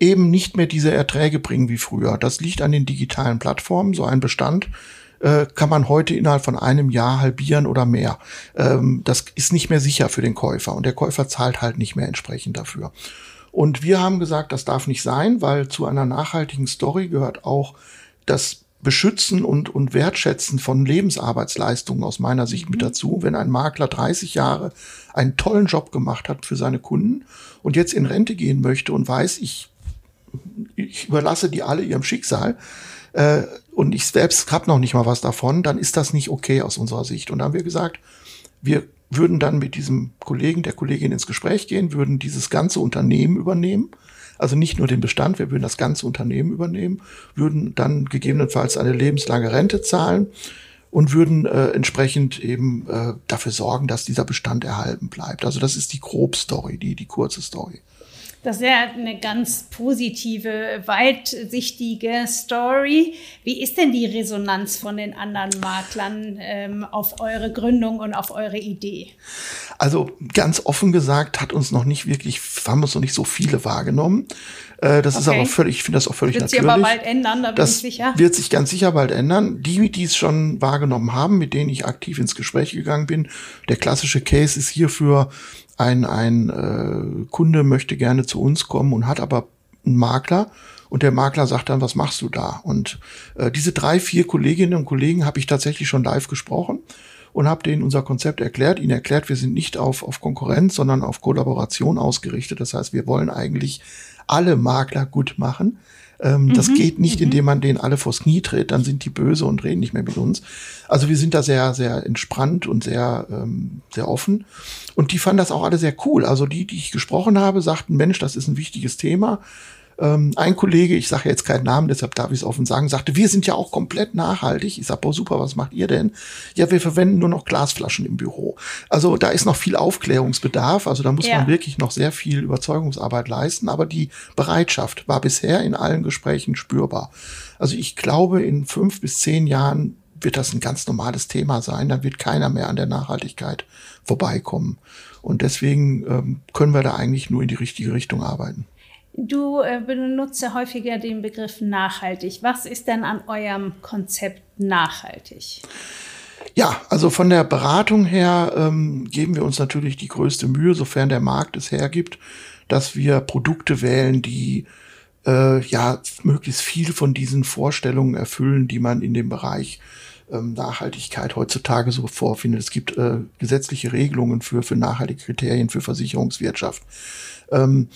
B: eben nicht mehr diese Erträge bringen wie früher. Das liegt an den digitalen Plattformen. So ein Bestand äh, kann man heute innerhalb von einem Jahr halbieren oder mehr. Ähm, das ist nicht mehr sicher für den Käufer und der Käufer zahlt halt nicht mehr entsprechend dafür. Und wir haben gesagt, das darf nicht sein, weil zu einer nachhaltigen Story gehört auch das Beschützen und, und Wertschätzen von Lebensarbeitsleistungen aus meiner Sicht mit mhm. dazu. Wenn ein Makler 30 Jahre einen tollen Job gemacht hat für seine Kunden und jetzt in Rente gehen möchte und weiß, ich, ich überlasse die alle ihrem Schicksal, äh, und ich selbst habe noch nicht mal was davon, dann ist das nicht okay aus unserer Sicht. Und dann haben wir gesagt, wir würden dann mit diesem Kollegen, der Kollegin ins Gespräch gehen, würden dieses ganze Unternehmen übernehmen. Also nicht nur den Bestand, wir würden das ganze Unternehmen übernehmen, würden dann gegebenenfalls eine lebenslange Rente zahlen und würden äh, entsprechend eben äh, dafür sorgen, dass dieser Bestand erhalten bleibt. Also das ist die Grobstory, die, die kurze Story.
A: Das ist ja eine ganz positive, weitsichtige Story. Wie ist denn die Resonanz von den anderen Maklern ähm, auf eure Gründung und auf eure Idee?
B: Also ganz offen gesagt hat uns noch nicht wirklich, haben uns noch nicht so viele wahrgenommen. Äh, das okay. ist aber völlig, ich finde das auch völlig wird natürlich. Wird sich aber
A: bald ändern, da bin
B: das
A: ich sicher.
B: Wird sich ganz sicher bald ändern. Die, die es schon wahrgenommen haben, mit denen ich aktiv ins Gespräch gegangen bin, der klassische Case ist hierfür ein, ein äh, Kunde möchte gerne zu uns kommen und hat aber einen Makler und der Makler sagt dann, was machst du da? Und äh, diese drei, vier Kolleginnen und Kollegen habe ich tatsächlich schon live gesprochen und habe denen unser Konzept erklärt, ihnen erklärt, wir sind nicht auf, auf Konkurrenz, sondern auf Kollaboration ausgerichtet. Das heißt, wir wollen eigentlich alle Makler gut machen. Ähm, mhm. Das geht nicht, mhm. indem man denen alle vors Knie tritt, dann sind die böse und reden nicht mehr mit uns. Also wir sind da sehr, sehr entspannt und sehr, ähm, sehr offen. Und die fanden das auch alle sehr cool. Also die, die ich gesprochen habe, sagten, Mensch, das ist ein wichtiges Thema. Ähm, ein Kollege, ich sage jetzt keinen Namen, deshalb darf ich es offen sagen, sagte, wir sind ja auch komplett nachhaltig. Ich sage, boah, super, was macht ihr denn? Ja, wir verwenden nur noch Glasflaschen im Büro. Also da ist noch viel Aufklärungsbedarf. Also da muss ja. man wirklich noch sehr viel Überzeugungsarbeit leisten. Aber die Bereitschaft war bisher in allen Gesprächen spürbar. Also ich glaube, in fünf bis zehn Jahren wird das ein ganz normales Thema sein. Dann wird keiner mehr an der Nachhaltigkeit vorbeikommen. Und deswegen ähm, können wir da eigentlich nur in die richtige Richtung arbeiten.
A: Du äh, benutzt ja häufiger den Begriff nachhaltig. Was ist denn an eurem Konzept nachhaltig?
B: Ja, also von der Beratung her ähm, geben wir uns natürlich die größte Mühe, sofern der Markt es hergibt, dass wir Produkte wählen, die äh, ja möglichst viel von diesen Vorstellungen erfüllen, die man in dem Bereich ähm, Nachhaltigkeit heutzutage so vorfindet. Es gibt äh, gesetzliche Regelungen für, für nachhaltige Kriterien für Versicherungswirtschaft. Ähm,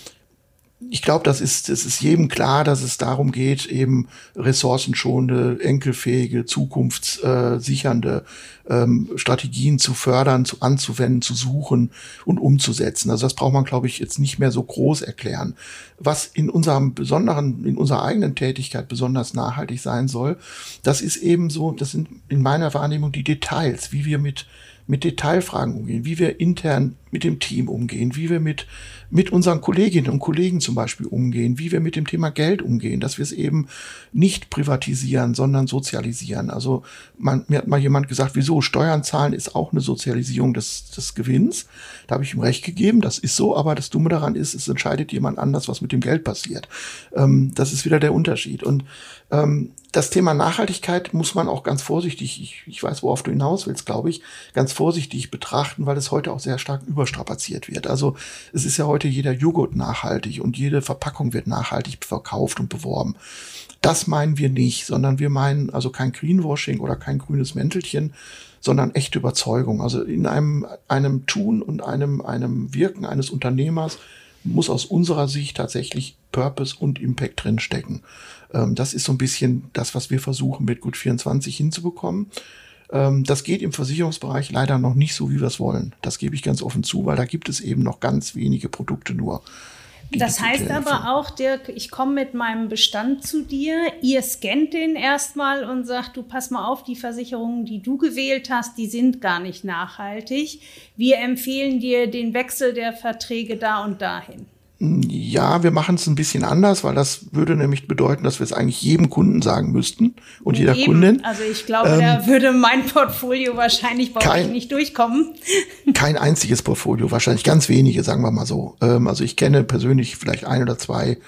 B: ich glaube, das ist, es ist jedem klar, dass es darum geht, eben ressourcenschonende, enkelfähige, zukunftssichernde ähm, Strategien zu fördern, zu anzuwenden, zu suchen und umzusetzen. Also das braucht man, glaube ich, jetzt nicht mehr so groß erklären. Was in unserem besonderen, in unserer eigenen Tätigkeit besonders nachhaltig sein soll, das ist eben so, das sind in meiner Wahrnehmung die Details, wie wir mit mit Detailfragen umgehen, wie wir intern mit dem Team umgehen, wie wir mit, mit unseren Kolleginnen und Kollegen zum Beispiel umgehen, wie wir mit dem Thema Geld umgehen, dass wir es eben nicht privatisieren, sondern sozialisieren. Also man, mir hat mal jemand gesagt, wieso Steuern zahlen ist auch eine Sozialisierung des, des Gewinns. Da habe ich ihm recht gegeben, das ist so, aber das Dumme daran ist, es entscheidet jemand anders, was mit dem Geld passiert. Ähm, das ist wieder der Unterschied. Und ähm, das Thema Nachhaltigkeit muss man auch ganz vorsichtig, ich, ich weiß, worauf du hinaus willst, glaube ich, ganz vorsichtig betrachten, weil es heute auch sehr stark überstrapaziert wird. Also es ist ja heute jeder Joghurt nachhaltig und jede Verpackung wird nachhaltig verkauft und beworben. Das meinen wir nicht, sondern wir meinen also kein Greenwashing oder kein grünes Mäntelchen, sondern echte Überzeugung. Also in einem, einem Tun und einem, einem Wirken eines Unternehmers muss aus unserer Sicht tatsächlich Purpose und Impact drinstecken. Ähm, das ist so ein bisschen das, was wir versuchen mit Gut 24 hinzubekommen. Ähm, das geht im Versicherungsbereich leider noch nicht so, wie wir es wollen. Das gebe ich ganz offen zu, weil da gibt es eben noch ganz wenige Produkte nur.
A: Das heißt aber auch, Dirk, ich komme mit meinem Bestand zu dir, ihr scannt den erstmal und sagt, du pass mal auf, die Versicherungen, die du gewählt hast, die sind gar nicht nachhaltig. Wir empfehlen dir den Wechsel der Verträge da und dahin.
B: Ja, wir machen es ein bisschen anders, weil das würde nämlich bedeuten, dass wir es eigentlich jedem Kunden sagen müssten und jeder Eben. Kundin.
A: Also ich glaube, ähm, da würde mein Portfolio wahrscheinlich bei kein, euch nicht durchkommen.
B: Kein einziges Portfolio, wahrscheinlich ganz wenige, sagen wir mal so. Ähm, also ich kenne persönlich vielleicht ein oder zwei,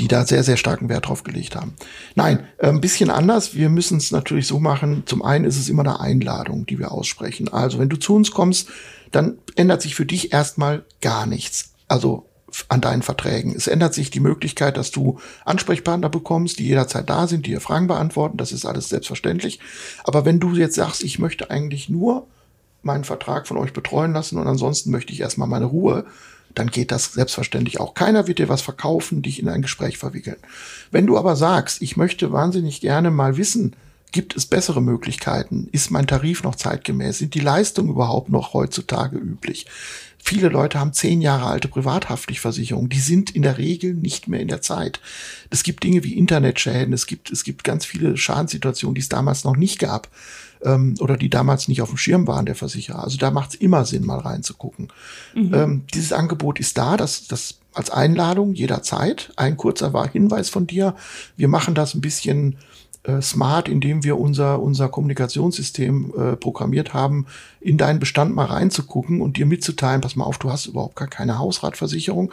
B: die da sehr, sehr starken Wert drauf gelegt haben. Nein, äh, ein bisschen anders. Wir müssen es natürlich so machen. Zum einen ist es immer eine Einladung, die wir aussprechen. Also wenn du zu uns kommst, dann ändert sich für dich erstmal gar nichts. Also an deinen Verträgen. Es ändert sich die Möglichkeit, dass du Ansprechpartner bekommst, die jederzeit da sind, die dir Fragen beantworten. Das ist alles selbstverständlich. Aber wenn du jetzt sagst, ich möchte eigentlich nur meinen Vertrag von euch betreuen lassen und ansonsten möchte ich erstmal meine Ruhe, dann geht das selbstverständlich auch. Keiner wird dir was verkaufen, dich in ein Gespräch verwickeln. Wenn du aber sagst, ich möchte wahnsinnig gerne mal wissen, gibt es bessere Möglichkeiten? Ist mein Tarif noch zeitgemäß? Sind die Leistungen überhaupt noch heutzutage üblich? Viele Leute haben zehn Jahre alte Privathaftpflichtversicherungen. Die sind in der Regel nicht mehr in der Zeit. Es gibt Dinge wie Internetschäden. Es gibt, es gibt ganz viele Schadenssituationen, die es damals noch nicht gab ähm, oder die damals nicht auf dem Schirm waren der Versicherer. Also da macht es immer Sinn, mal reinzugucken. Mhm. Ähm, dieses Angebot ist da, das, das als Einladung jederzeit. Ein kurzer Hinweis von dir. Wir machen das ein bisschen äh, smart, indem wir unser, unser Kommunikationssystem äh, programmiert haben, in deinen Bestand mal reinzugucken und dir mitzuteilen, pass mal auf, du hast überhaupt gar keine Hausratversicherung.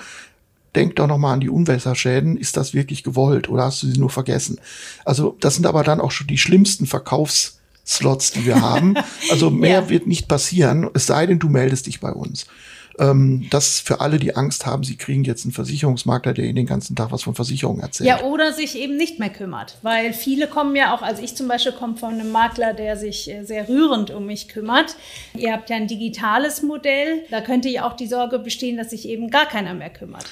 B: Denk doch nochmal an die Unwässerschäden. Ist das wirklich gewollt oder hast du sie nur vergessen? Also das sind aber dann auch schon die schlimmsten Verkaufsslots, die wir haben. Also mehr ja. wird nicht passieren, es sei denn, du meldest dich bei uns. Ähm, das für alle, die Angst haben, sie kriegen jetzt einen Versicherungsmakler, der ihnen den ganzen Tag was von Versicherungen erzählt.
A: Ja, oder sich eben nicht mehr kümmert. Weil viele kommen ja auch, also ich zum Beispiel komme von einem Makler, der sich äh, sehr rührend um mich kümmert. Ihr habt ja ein digitales Modell. Da könnte ja auch die Sorge bestehen, dass sich eben gar keiner mehr kümmert.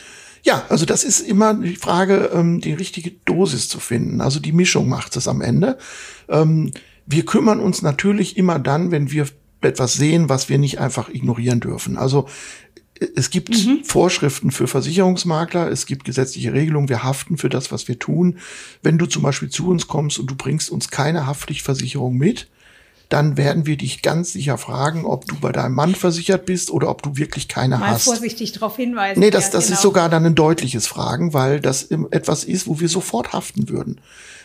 B: Ja, also das ist immer die Frage, ähm, die richtige Dosis zu finden. Also die Mischung macht es am Ende. Ähm, wir kümmern uns natürlich immer dann, wenn wir etwas sehen, was wir nicht einfach ignorieren dürfen. Also es gibt mhm. Vorschriften für Versicherungsmakler, es gibt gesetzliche Regelungen, wir haften für das, was wir tun. Wenn du zum Beispiel zu uns kommst und du bringst uns keine Haftpflichtversicherung mit, dann werden wir dich ganz sicher fragen, ob du bei deinem Mann versichert bist oder ob du wirklich keine
A: Mal
B: hast.
A: Mal vorsichtig darauf hinweisen.
B: Nee, das, das ja, genau. ist sogar dann ein deutliches Fragen, weil das etwas ist, wo wir sofort haften würden.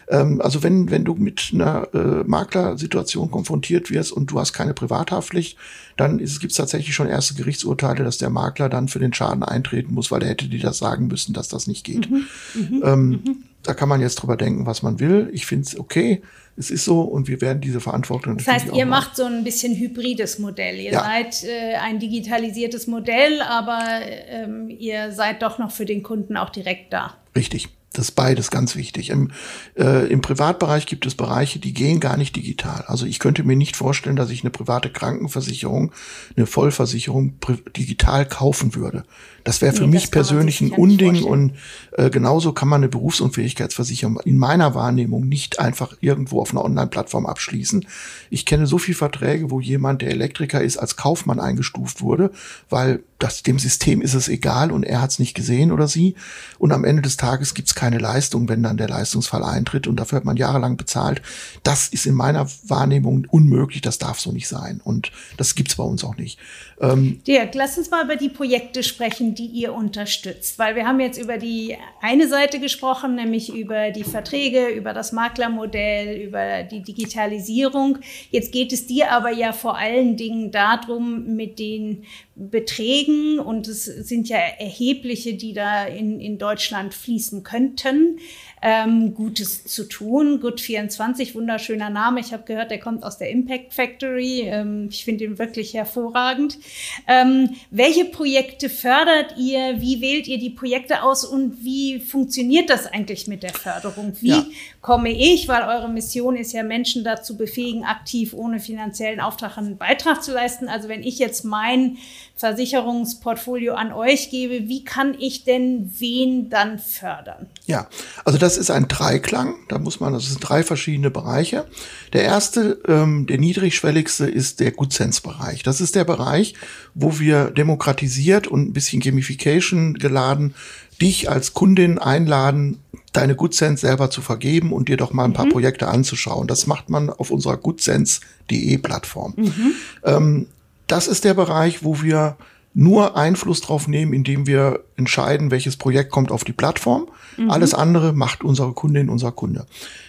B: Ähm, also wenn, wenn du mit einer äh, Maklersituation konfrontiert wirst und du hast keine Privathaftpflicht, dann gibt es tatsächlich schon erste Gerichtsurteile, dass der Makler dann für den Schaden eintreten muss, weil er hätte dir das sagen müssen, dass das nicht geht. Mhm, mhm ähm, mhm. Da kann man jetzt drüber denken, was man will. Ich finde es okay. Es ist so und wir werden diese Verantwortung.
A: Das heißt, ihr macht so ein bisschen hybrides Modell. Ihr ja. seid äh, ein digitalisiertes Modell, aber ähm, ihr seid doch noch für den Kunden auch direkt da.
B: Richtig. Das beides ganz wichtig. Im, äh, Im Privatbereich gibt es Bereiche, die gehen gar nicht digital. Also ich könnte mir nicht vorstellen, dass ich eine private Krankenversicherung, eine Vollversicherung digital kaufen würde. Das wäre für nee, mich persönlich ein Unding und äh, genauso kann man eine Berufsunfähigkeitsversicherung in meiner Wahrnehmung nicht einfach irgendwo auf einer Online-Plattform abschließen. Ich kenne so viele Verträge, wo jemand, der Elektriker ist, als Kaufmann eingestuft wurde, weil das, dem System ist es egal und er hat es nicht gesehen oder sie. Und am Ende des Tages gibt es keine Leistung, wenn dann der Leistungsfall eintritt und dafür hat man jahrelang bezahlt. Das ist in meiner Wahrnehmung unmöglich, das darf so nicht sein. Und das gibt's bei uns auch nicht.
A: Ähm, Dirk, lass uns mal über die Projekte sprechen, die ihr unterstützt. Weil wir haben jetzt über die eine Seite gesprochen, nämlich über die Verträge, über das Maklermodell, über die Digitalisierung. Jetzt geht es dir aber ja vor allen Dingen darum, mit den Beträgen, und es sind ja erhebliche, die da in, in Deutschland fließen könnten, ähm, Gutes zu tun. Good24, wunderschöner Name. Ich habe gehört, der kommt aus der Impact Factory. Ähm, ich finde ihn wirklich hervorragend. Ähm, welche Projekte fördert ihr? Wie wählt ihr die Projekte aus und wie funktioniert das eigentlich mit der Förderung? Wie ja. komme ich, weil eure Mission ist ja, Menschen dazu befähigen, aktiv ohne finanziellen Auftrag einen Beitrag zu leisten. Also wenn ich jetzt mein Versicherungsportfolio an euch gebe, wie kann ich denn wen dann fördern?
B: Ja, also das ist ein Dreiklang. Da muss man, das sind drei verschiedene Bereiche. Der erste, ähm, der niedrigschwelligste ist der Good Sense Bereich. Das ist der Bereich, wo wir demokratisiert und ein bisschen Gamification geladen dich als Kundin einladen, deine GoodSense selber zu vergeben und dir doch mal ein paar mhm. Projekte anzuschauen. Das macht man auf unserer goodsense.de Plattform. Mhm. Ähm, das ist der Bereich, wo wir nur Einfluss drauf nehmen, indem wir entscheiden, welches Projekt kommt auf die Plattform. Mhm. Alles andere macht unsere Kundin, unser Kunde.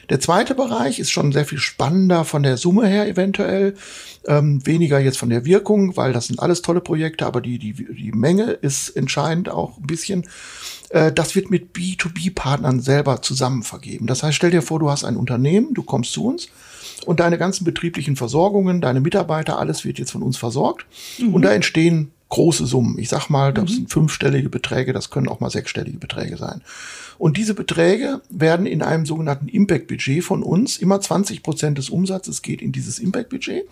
B: Der zweite Bereich ist schon sehr viel spannender von der Summe her eventuell, ähm, weniger jetzt von der Wirkung, weil das sind alles tolle Projekte, aber die, die, die Menge ist entscheidend auch ein bisschen. Äh, das wird mit B2B-Partnern selber zusammen vergeben. Das heißt, stell dir vor, du hast ein Unternehmen, du kommst zu uns und deine ganzen betrieblichen Versorgungen, deine Mitarbeiter, alles wird jetzt von uns versorgt. Mhm. Und da entstehen große Summen. Ich sag mal, das mhm. sind fünfstellige Beträge, das können auch mal sechsstellige Beträge sein. Und diese Beträge werden in einem sogenannten Impact-Budget von uns, immer 20 Prozent des Umsatzes geht in dieses Impact-Budget.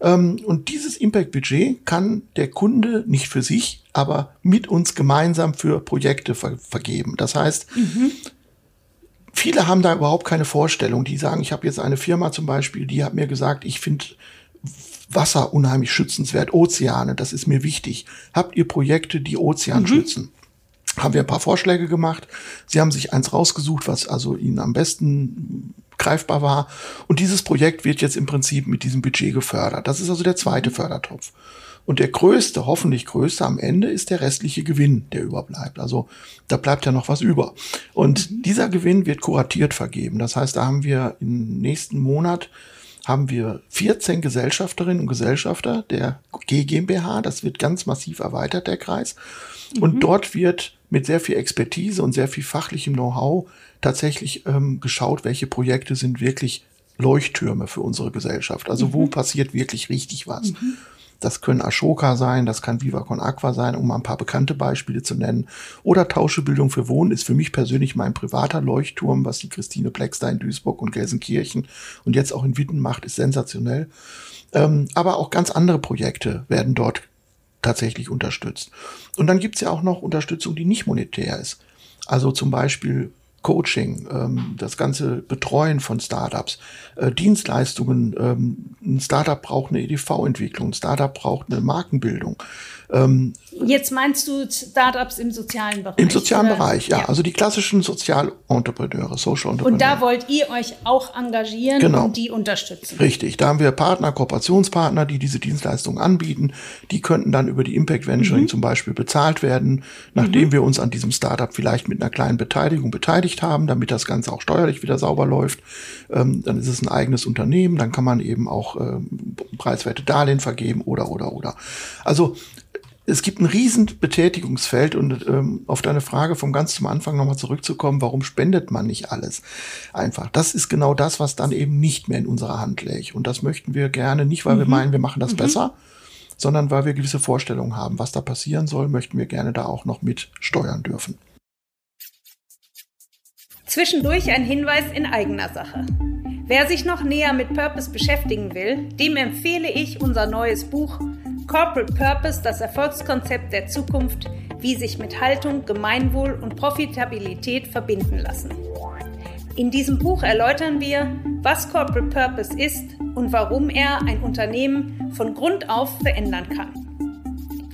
B: Ähm, und dieses Impact-Budget kann der Kunde nicht für sich, aber mit uns gemeinsam für Projekte ver vergeben. Das heißt, mhm. viele haben da überhaupt keine Vorstellung. Die sagen, ich habe jetzt eine Firma zum Beispiel, die hat mir gesagt, ich finde Wasser unheimlich schützenswert, Ozeane, das ist mir wichtig. Habt ihr Projekte, die Ozean mhm. schützen? Haben wir ein paar Vorschläge gemacht. Sie haben sich eins rausgesucht, was also ihnen am besten greifbar war. Und dieses Projekt wird jetzt im Prinzip mit diesem Budget gefördert. Das ist also der zweite Fördertopf. Und der größte, hoffentlich größte am Ende ist der restliche Gewinn, der überbleibt. Also da bleibt ja noch was über. Und mhm. dieser Gewinn wird kuratiert vergeben. Das heißt, da haben wir im nächsten Monat haben wir 14 Gesellschafterinnen und Gesellschafter der GmbH. Das wird ganz massiv erweitert, der Kreis. Und mhm. dort wird mit sehr viel Expertise und sehr viel fachlichem Know-how tatsächlich ähm, geschaut, welche Projekte sind wirklich Leuchttürme für unsere Gesellschaft. Also mhm. wo passiert wirklich richtig was. Mhm. Das können Ashoka sein, das kann Viva Con Aqua sein, um mal ein paar bekannte Beispiele zu nennen. Oder Tauschebildung für Wohnen ist für mich persönlich mein privater Leuchtturm, was die Christine Plex da in Duisburg und Gelsenkirchen und jetzt auch in Witten macht, ist sensationell. Ähm, aber auch ganz andere Projekte werden dort tatsächlich unterstützt. Und dann gibt's ja auch noch Unterstützung, die nicht monetär ist. Also zum Beispiel Coaching, ähm, das ganze Betreuen von Startups, äh, Dienstleistungen. Ähm, ein Startup braucht eine EDV-Entwicklung, ein Startup braucht eine Markenbildung.
A: Ähm, Jetzt meinst du Startups im sozialen Bereich?
B: Im sozialen oder? Bereich, ja. ja. Also die klassischen Sozialentrepreneure, Social Entrepreneure.
A: Und da wollt ihr euch auch engagieren genau. und die unterstützen?
B: Richtig. Da haben wir Partner, Kooperationspartner, die diese Dienstleistungen anbieten. Die könnten dann über die Impact Venturing mhm. zum Beispiel bezahlt werden, nachdem mhm. wir uns an diesem Startup vielleicht mit einer kleinen Beteiligung beteiligt haben, damit das Ganze auch steuerlich wieder sauber läuft. Ähm, dann ist es ein eigenes Unternehmen, dann kann man eben auch ähm, preiswerte Darlehen vergeben oder, oder, oder. Also es gibt ein riesen Betätigungsfeld und ähm, auf deine Frage vom ganz zum Anfang nochmal zurückzukommen, warum spendet man nicht alles? Einfach. Das ist genau das, was dann eben nicht mehr in unserer Hand läge. Und das möchten wir gerne nicht, weil mhm. wir meinen, wir machen das mhm. besser, sondern weil wir gewisse Vorstellungen haben, was da passieren soll, möchten wir gerne da auch noch mit steuern dürfen.
A: Zwischendurch ein Hinweis in eigener Sache. Wer sich noch näher mit Purpose beschäftigen will, dem empfehle ich unser neues Buch Corporate Purpose, das Erfolgskonzept der Zukunft, wie sich mit Haltung, Gemeinwohl und Profitabilität verbinden lassen. In diesem Buch erläutern wir, was Corporate Purpose ist und warum er ein Unternehmen von Grund auf verändern kann.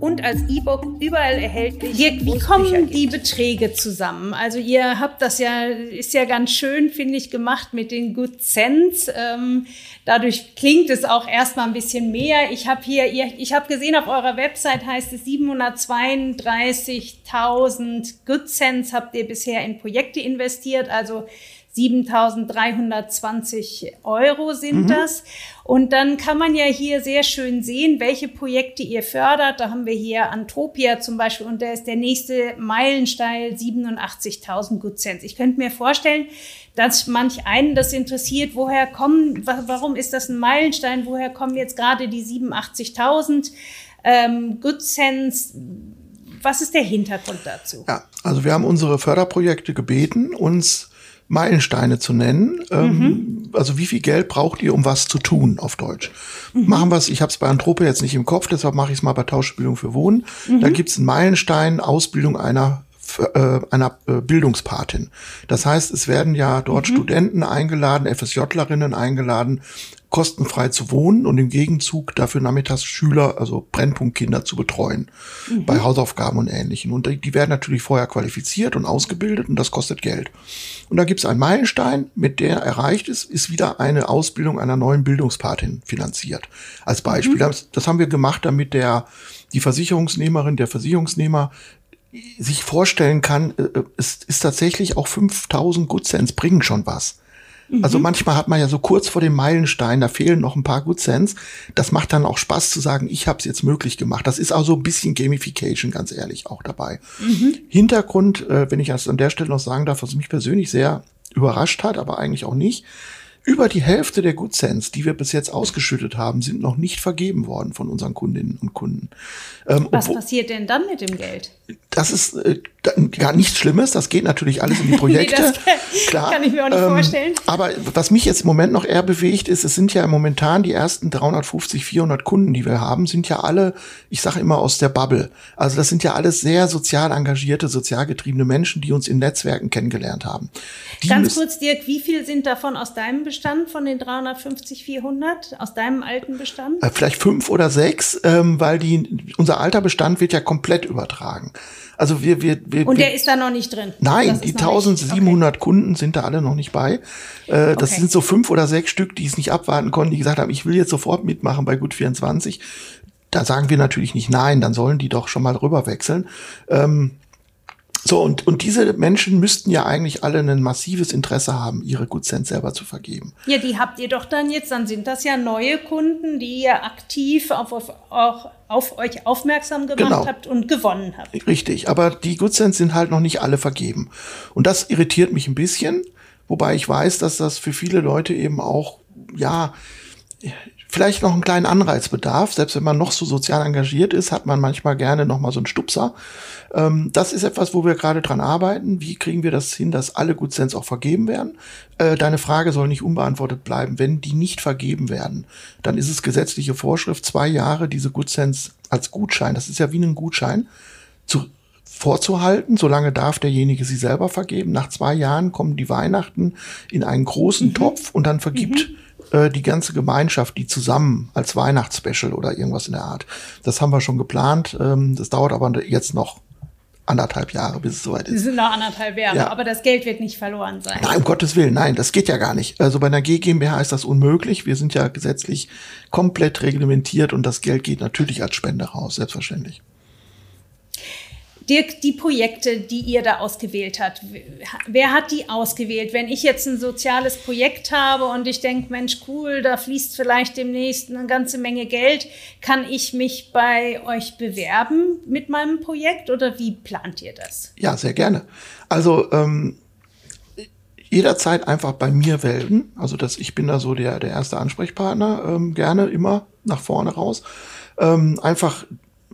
A: und als E-Book überall erhältlich. Dirk, wie kommen die Beträge zusammen? Also ihr habt das ja, ist ja ganz schön, finde ich, gemacht mit den Good Cents. Ähm, dadurch klingt es auch erstmal ein bisschen mehr. Ich habe hier, ich habe gesehen, auf eurer Website heißt es 732.000 Good Cents habt ihr bisher in Projekte investiert. Also 7.320 Euro sind mhm. das. Und dann kann man ja hier sehr schön sehen, welche Projekte ihr fördert. Da haben wir hier Antropia zum Beispiel und da ist der nächste Meilenstein 87.000 Good Cents. Ich könnte mir vorstellen, dass manch einen das interessiert, woher kommen, warum ist das ein Meilenstein, woher kommen jetzt gerade die 87.000 ähm, Good Cents? Was ist der Hintergrund dazu?
B: Ja, also wir haben unsere Förderprojekte gebeten, uns Meilensteine zu nennen. Ähm, mhm. Also wie viel Geld braucht ihr, um was zu tun auf Deutsch? Mhm. Machen wir es, ich habe es bei Anthrope jetzt nicht im Kopf, deshalb mache ich es mal bei Tauschbildung für Wohnen. Mhm. Da gibt es einen Meilenstein, Ausbildung einer einer äh, Bildungspatin. Das heißt, es werden ja dort mhm. Studenten eingeladen, FSJlerinnen eingeladen, kostenfrei zu wohnen und im Gegenzug dafür nachmittags Schüler, also Brennpunktkinder zu betreuen mhm. bei Hausaufgaben und Ähnlichem. Und die werden natürlich vorher qualifiziert und ausgebildet und das kostet Geld. Und da gibt es einen Meilenstein, mit der erreicht ist, ist wieder eine Ausbildung einer neuen Bildungspatin finanziert. Als Beispiel. Mhm. Das, das haben wir gemacht, damit der die Versicherungsnehmerin, der Versicherungsnehmer sich vorstellen kann, äh, äh, es ist tatsächlich auch 5000 Good Cents bringen schon was. Also mhm. manchmal hat man ja so kurz vor dem Meilenstein, da fehlen noch ein paar Good Cents. Das macht dann auch Spaß zu sagen, ich habe es jetzt möglich gemacht. Das ist also ein bisschen Gamification, ganz ehrlich, auch dabei. Mhm. Hintergrund, äh, wenn ich das an der Stelle noch sagen darf, was mich persönlich sehr überrascht hat, aber eigentlich auch nicht. Über die Hälfte der Good Cents, die wir bis jetzt ausgeschüttet haben, sind noch nicht vergeben worden von unseren Kundinnen und Kunden.
A: Ähm, Was passiert denn dann mit dem Geld?
B: Das ist äh, gar nichts Schlimmes. Das geht natürlich alles in die Projekte. nee,
A: das Klar. kann ich mir auch nicht ähm, vorstellen.
B: Aber was mich jetzt im Moment noch eher bewegt, ist, es sind ja momentan die ersten 350, 400 Kunden, die wir haben, sind ja alle, ich sage immer aus der Bubble. Also das sind ja alles sehr sozial engagierte, sozial getriebene Menschen, die uns in Netzwerken kennengelernt haben.
A: Die Ganz kurz, Dirk, wie viel sind davon aus deinem Bestand, von den 350, 400, aus deinem alten Bestand?
B: Äh, vielleicht fünf oder sechs, ähm, weil die, unser alter Bestand wird ja komplett übertragen. Also wir, wir, wir
A: Und der ist da noch nicht drin.
B: Nein, die 1700 okay. Kunden sind da alle noch nicht bei. Äh, das okay. sind so fünf oder sechs Stück, die es nicht abwarten konnten, die gesagt haben, ich will jetzt sofort mitmachen bei Gut 24 da sagen wir natürlich nicht nein, dann sollen die doch schon mal rüber wechseln. Ähm, so, und, und diese Menschen müssten ja eigentlich alle ein massives Interesse haben, ihre Good Sense selber zu vergeben.
A: Ja, die habt ihr doch dann jetzt, dann sind das ja neue Kunden, die ihr aktiv auf, auf, auch auf euch aufmerksam gemacht genau. habt und gewonnen habt.
B: Richtig, aber die Good Sense sind halt noch nicht alle vergeben. Und das irritiert mich ein bisschen, wobei ich weiß, dass das für viele Leute eben auch, ja, vielleicht noch einen kleinen Anreiz bedarf. Selbst wenn man noch so sozial engagiert ist, hat man manchmal gerne noch mal so einen Stupser. Ähm, das ist etwas, wo wir gerade dran arbeiten. Wie kriegen wir das hin, dass alle Good Sense auch vergeben werden? Äh, deine Frage soll nicht unbeantwortet bleiben. Wenn die nicht vergeben werden, dann ist es gesetzliche Vorschrift, zwei Jahre diese Good Sense als Gutschein, das ist ja wie ein Gutschein, zu, vorzuhalten. Solange darf derjenige sie selber vergeben. Nach zwei Jahren kommen die Weihnachten in einen großen mhm. Topf und dann vergibt mhm äh, die ganze Gemeinschaft, die zusammen als Weihnachtsspecial oder irgendwas in der Art. Das haben wir schon geplant. Ähm, das dauert aber jetzt noch anderthalb Jahre, bis es soweit ist.
A: Sie sind noch anderthalb Jahre, ja. aber das Geld wird nicht verloren sein.
B: Nein, um Gottes Willen, nein, das geht ja gar nicht. Also bei einer GmbH ist das unmöglich. Wir sind ja gesetzlich komplett reglementiert und das Geld geht natürlich als Spende raus, selbstverständlich.
A: Dirk, die Projekte, die ihr da ausgewählt habt, wer hat die ausgewählt? Wenn ich jetzt ein soziales Projekt habe und ich denke, Mensch, cool, da fließt vielleicht demnächst eine ganze Menge Geld, kann ich mich bei euch bewerben mit meinem Projekt oder wie plant ihr das?
B: Ja, sehr gerne. Also ähm, jederzeit einfach bei mir melden. Also dass ich bin da so der, der erste Ansprechpartner, ähm, gerne immer nach vorne raus. Ähm, einfach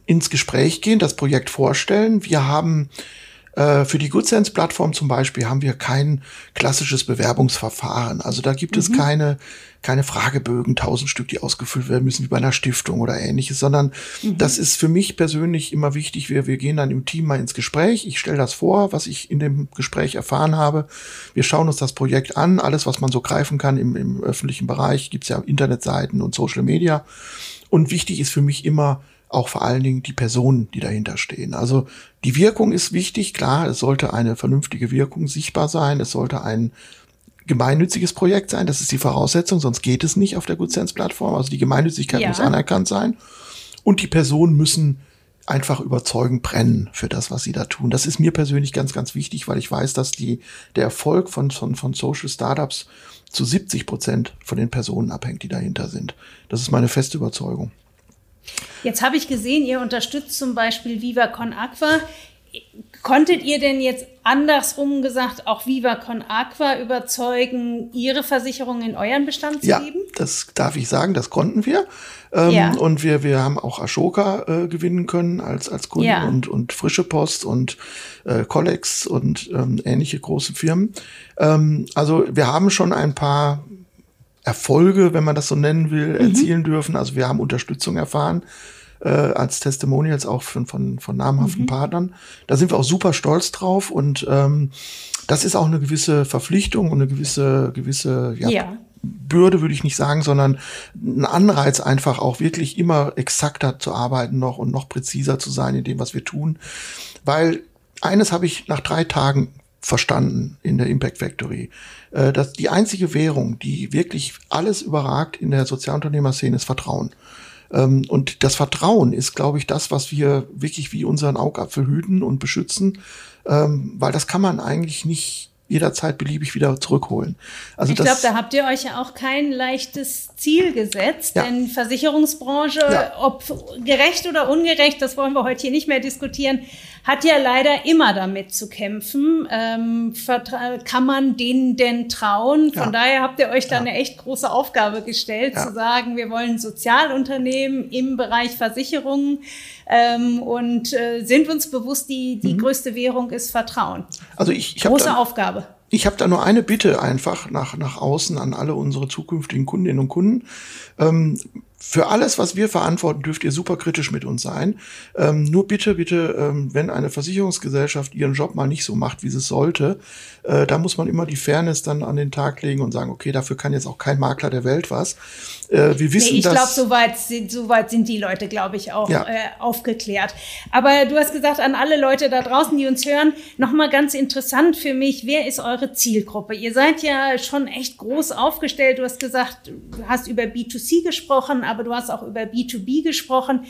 B: ins Gespräch gehen, das Projekt vorstellen. Wir haben äh, für die GoodSense-Plattform zum Beispiel haben wir kein klassisches Bewerbungsverfahren. Also da gibt mhm. es keine, keine Fragebögen, tausend Stück, die ausgefüllt werden müssen, wie bei einer Stiftung oder ähnliches, sondern mhm. das ist für mich persönlich immer wichtig. Wir, wir gehen dann im Team mal ins Gespräch. Ich stelle das vor, was ich in dem Gespräch erfahren habe. Wir schauen uns das Projekt an, alles, was man so greifen kann im, im öffentlichen Bereich, gibt's ja Internetseiten und Social Media. Und wichtig ist für mich immer, auch vor allen Dingen die Personen, die dahinter stehen. Also die Wirkung ist wichtig, klar, es sollte eine vernünftige Wirkung sichtbar sein, es sollte ein gemeinnütziges Projekt sein, das ist die Voraussetzung, sonst geht es nicht auf der GoodSense-Plattform. Also die Gemeinnützigkeit ja. muss anerkannt sein und die Personen müssen einfach überzeugend brennen für das, was sie da tun. Das ist mir persönlich ganz, ganz wichtig, weil ich weiß, dass die, der Erfolg von, von, von Social Startups zu 70 Prozent von den Personen abhängt, die dahinter sind. Das ist meine feste Überzeugung.
A: Jetzt habe ich gesehen, ihr unterstützt zum Beispiel Viva Con Aqua. Konntet ihr denn jetzt andersrum gesagt auch Viva Con Aqua überzeugen, ihre Versicherung in euren Bestand zu
B: ja,
A: geben?
B: das darf ich sagen, das konnten wir. Ähm, ja. Und wir, wir haben auch Ashoka äh, gewinnen können als, als Kunden ja. und, und Frische Post und äh, Collex und ähm, ähnliche große Firmen. Ähm, also wir haben schon ein paar Erfolge, wenn man das so nennen will, mhm. erzielen dürfen. Also wir haben Unterstützung erfahren äh, als Testimonials auch von, von, von namhaften mhm. Partnern. Da sind wir auch super stolz drauf und ähm, das ist auch eine gewisse Verpflichtung und eine gewisse, gewisse ja, ja. Bürde würde ich nicht sagen, sondern ein Anreiz einfach auch wirklich immer exakter zu arbeiten noch und noch präziser zu sein in dem, was wir tun. Weil eines habe ich nach drei Tagen verstanden in der Impact Factory. Äh, dass die einzige Währung, die wirklich alles überragt in der Sozialunternehmerszene, ist Vertrauen. Ähm, und das Vertrauen ist, glaube ich, das, was wir wirklich wie unseren Augapfel hüten und beschützen, ähm, weil das kann man eigentlich nicht jederzeit beliebig wieder zurückholen.
A: Also ich glaube, da habt ihr euch ja auch kein leichtes Ziel gesetzt, ja. denn Versicherungsbranche, ja. ob gerecht oder ungerecht, das wollen wir heute hier nicht mehr diskutieren, hat ja leider immer damit zu kämpfen. Ähm, kann man denen denn trauen? Von ja. daher habt ihr euch da eine echt große Aufgabe gestellt, zu sagen, wir wollen Sozialunternehmen im Bereich Versicherungen ähm, und äh, sind uns bewusst, die, die mhm. größte Währung ist Vertrauen.
B: Also ich, ich
A: Große da, Aufgabe.
B: Ich habe da nur eine Bitte einfach nach, nach außen an alle unsere zukünftigen Kundinnen und Kunden. Ähm, für alles, was wir verantworten, dürft ihr super kritisch mit uns sein. Ähm, nur bitte, bitte, ähm, wenn eine Versicherungsgesellschaft ihren Job mal nicht so macht, wie sie es sollte, äh, da muss man immer die Fairness dann an den Tag legen und sagen, okay, dafür kann jetzt auch kein Makler der Welt was.
A: Äh, wir wissen, nee, ich glaube, soweit sind, soweit sind die Leute, glaube ich, auch ja. äh, aufgeklärt. Aber du hast gesagt, an alle Leute da draußen, die uns hören, nochmal ganz interessant für mich, wer ist eure Zielgruppe? Ihr seid ja schon echt groß aufgestellt. Du hast gesagt, du hast über B2C gesprochen, aber du hast auch über B2B gesprochen.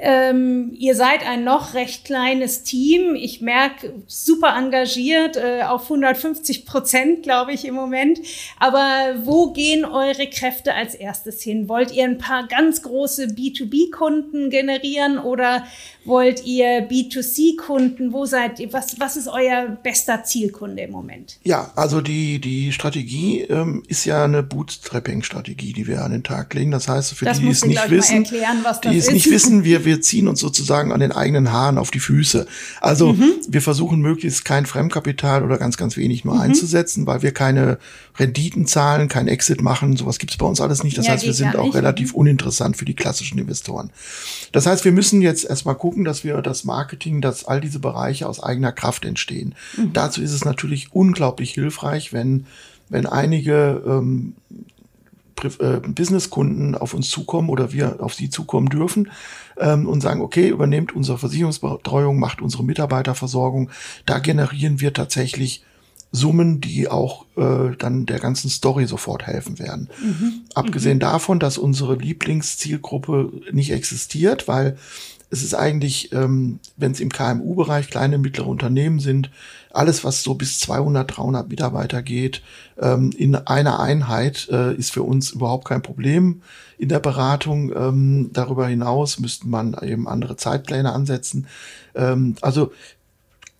A: Ähm, ihr seid ein noch recht kleines Team. Ich merke, super engagiert, äh, auf 150 Prozent, glaube ich, im Moment. Aber wo gehen eure Kräfte als erstes hin? Wollt ihr ein paar ganz große B2B-Kunden generieren oder wollt ihr B2C-Kunden? Wo seid ihr? Was, was ist euer bester Zielkunde im Moment?
B: Ja, also die, die Strategie ähm, ist ja eine Bootstrapping-Strategie, die wir an den Tag legen. Das heißt, für
A: das
B: die, die es nicht wissen,
A: erklären,
B: die es nicht wissen, wir wir ziehen uns sozusagen an den eigenen Haaren auf die Füße. Also mhm. wir versuchen möglichst kein Fremdkapital oder ganz, ganz wenig nur mhm. einzusetzen, weil wir keine Renditen zahlen, kein Exit machen. Sowas gibt es bei uns alles nicht. Das ja, heißt, wir sind auch nicht. relativ mhm. uninteressant für die klassischen Investoren. Das heißt, wir müssen jetzt erstmal gucken, dass wir das Marketing, dass all diese Bereiche aus eigener Kraft entstehen. Mhm. Dazu ist es natürlich unglaublich hilfreich, wenn wenn einige ähm, äh, Businesskunden auf uns zukommen oder wir auf sie zukommen dürfen ähm, und sagen, okay, übernehmt unsere Versicherungsbetreuung, macht unsere Mitarbeiterversorgung. Da generieren wir tatsächlich Summen, die auch äh, dann der ganzen Story sofort helfen werden. Mhm. Abgesehen mhm. davon, dass unsere Lieblingszielgruppe nicht existiert, weil es ist eigentlich, ähm, wenn es im KMU-Bereich kleine mittlere Unternehmen sind, alles, was so bis 200, 300 Mitarbeiter geht, ähm, in einer Einheit, äh, ist für uns überhaupt kein Problem in der Beratung. Ähm, darüber hinaus müsste man eben andere Zeitpläne ansetzen. Ähm, also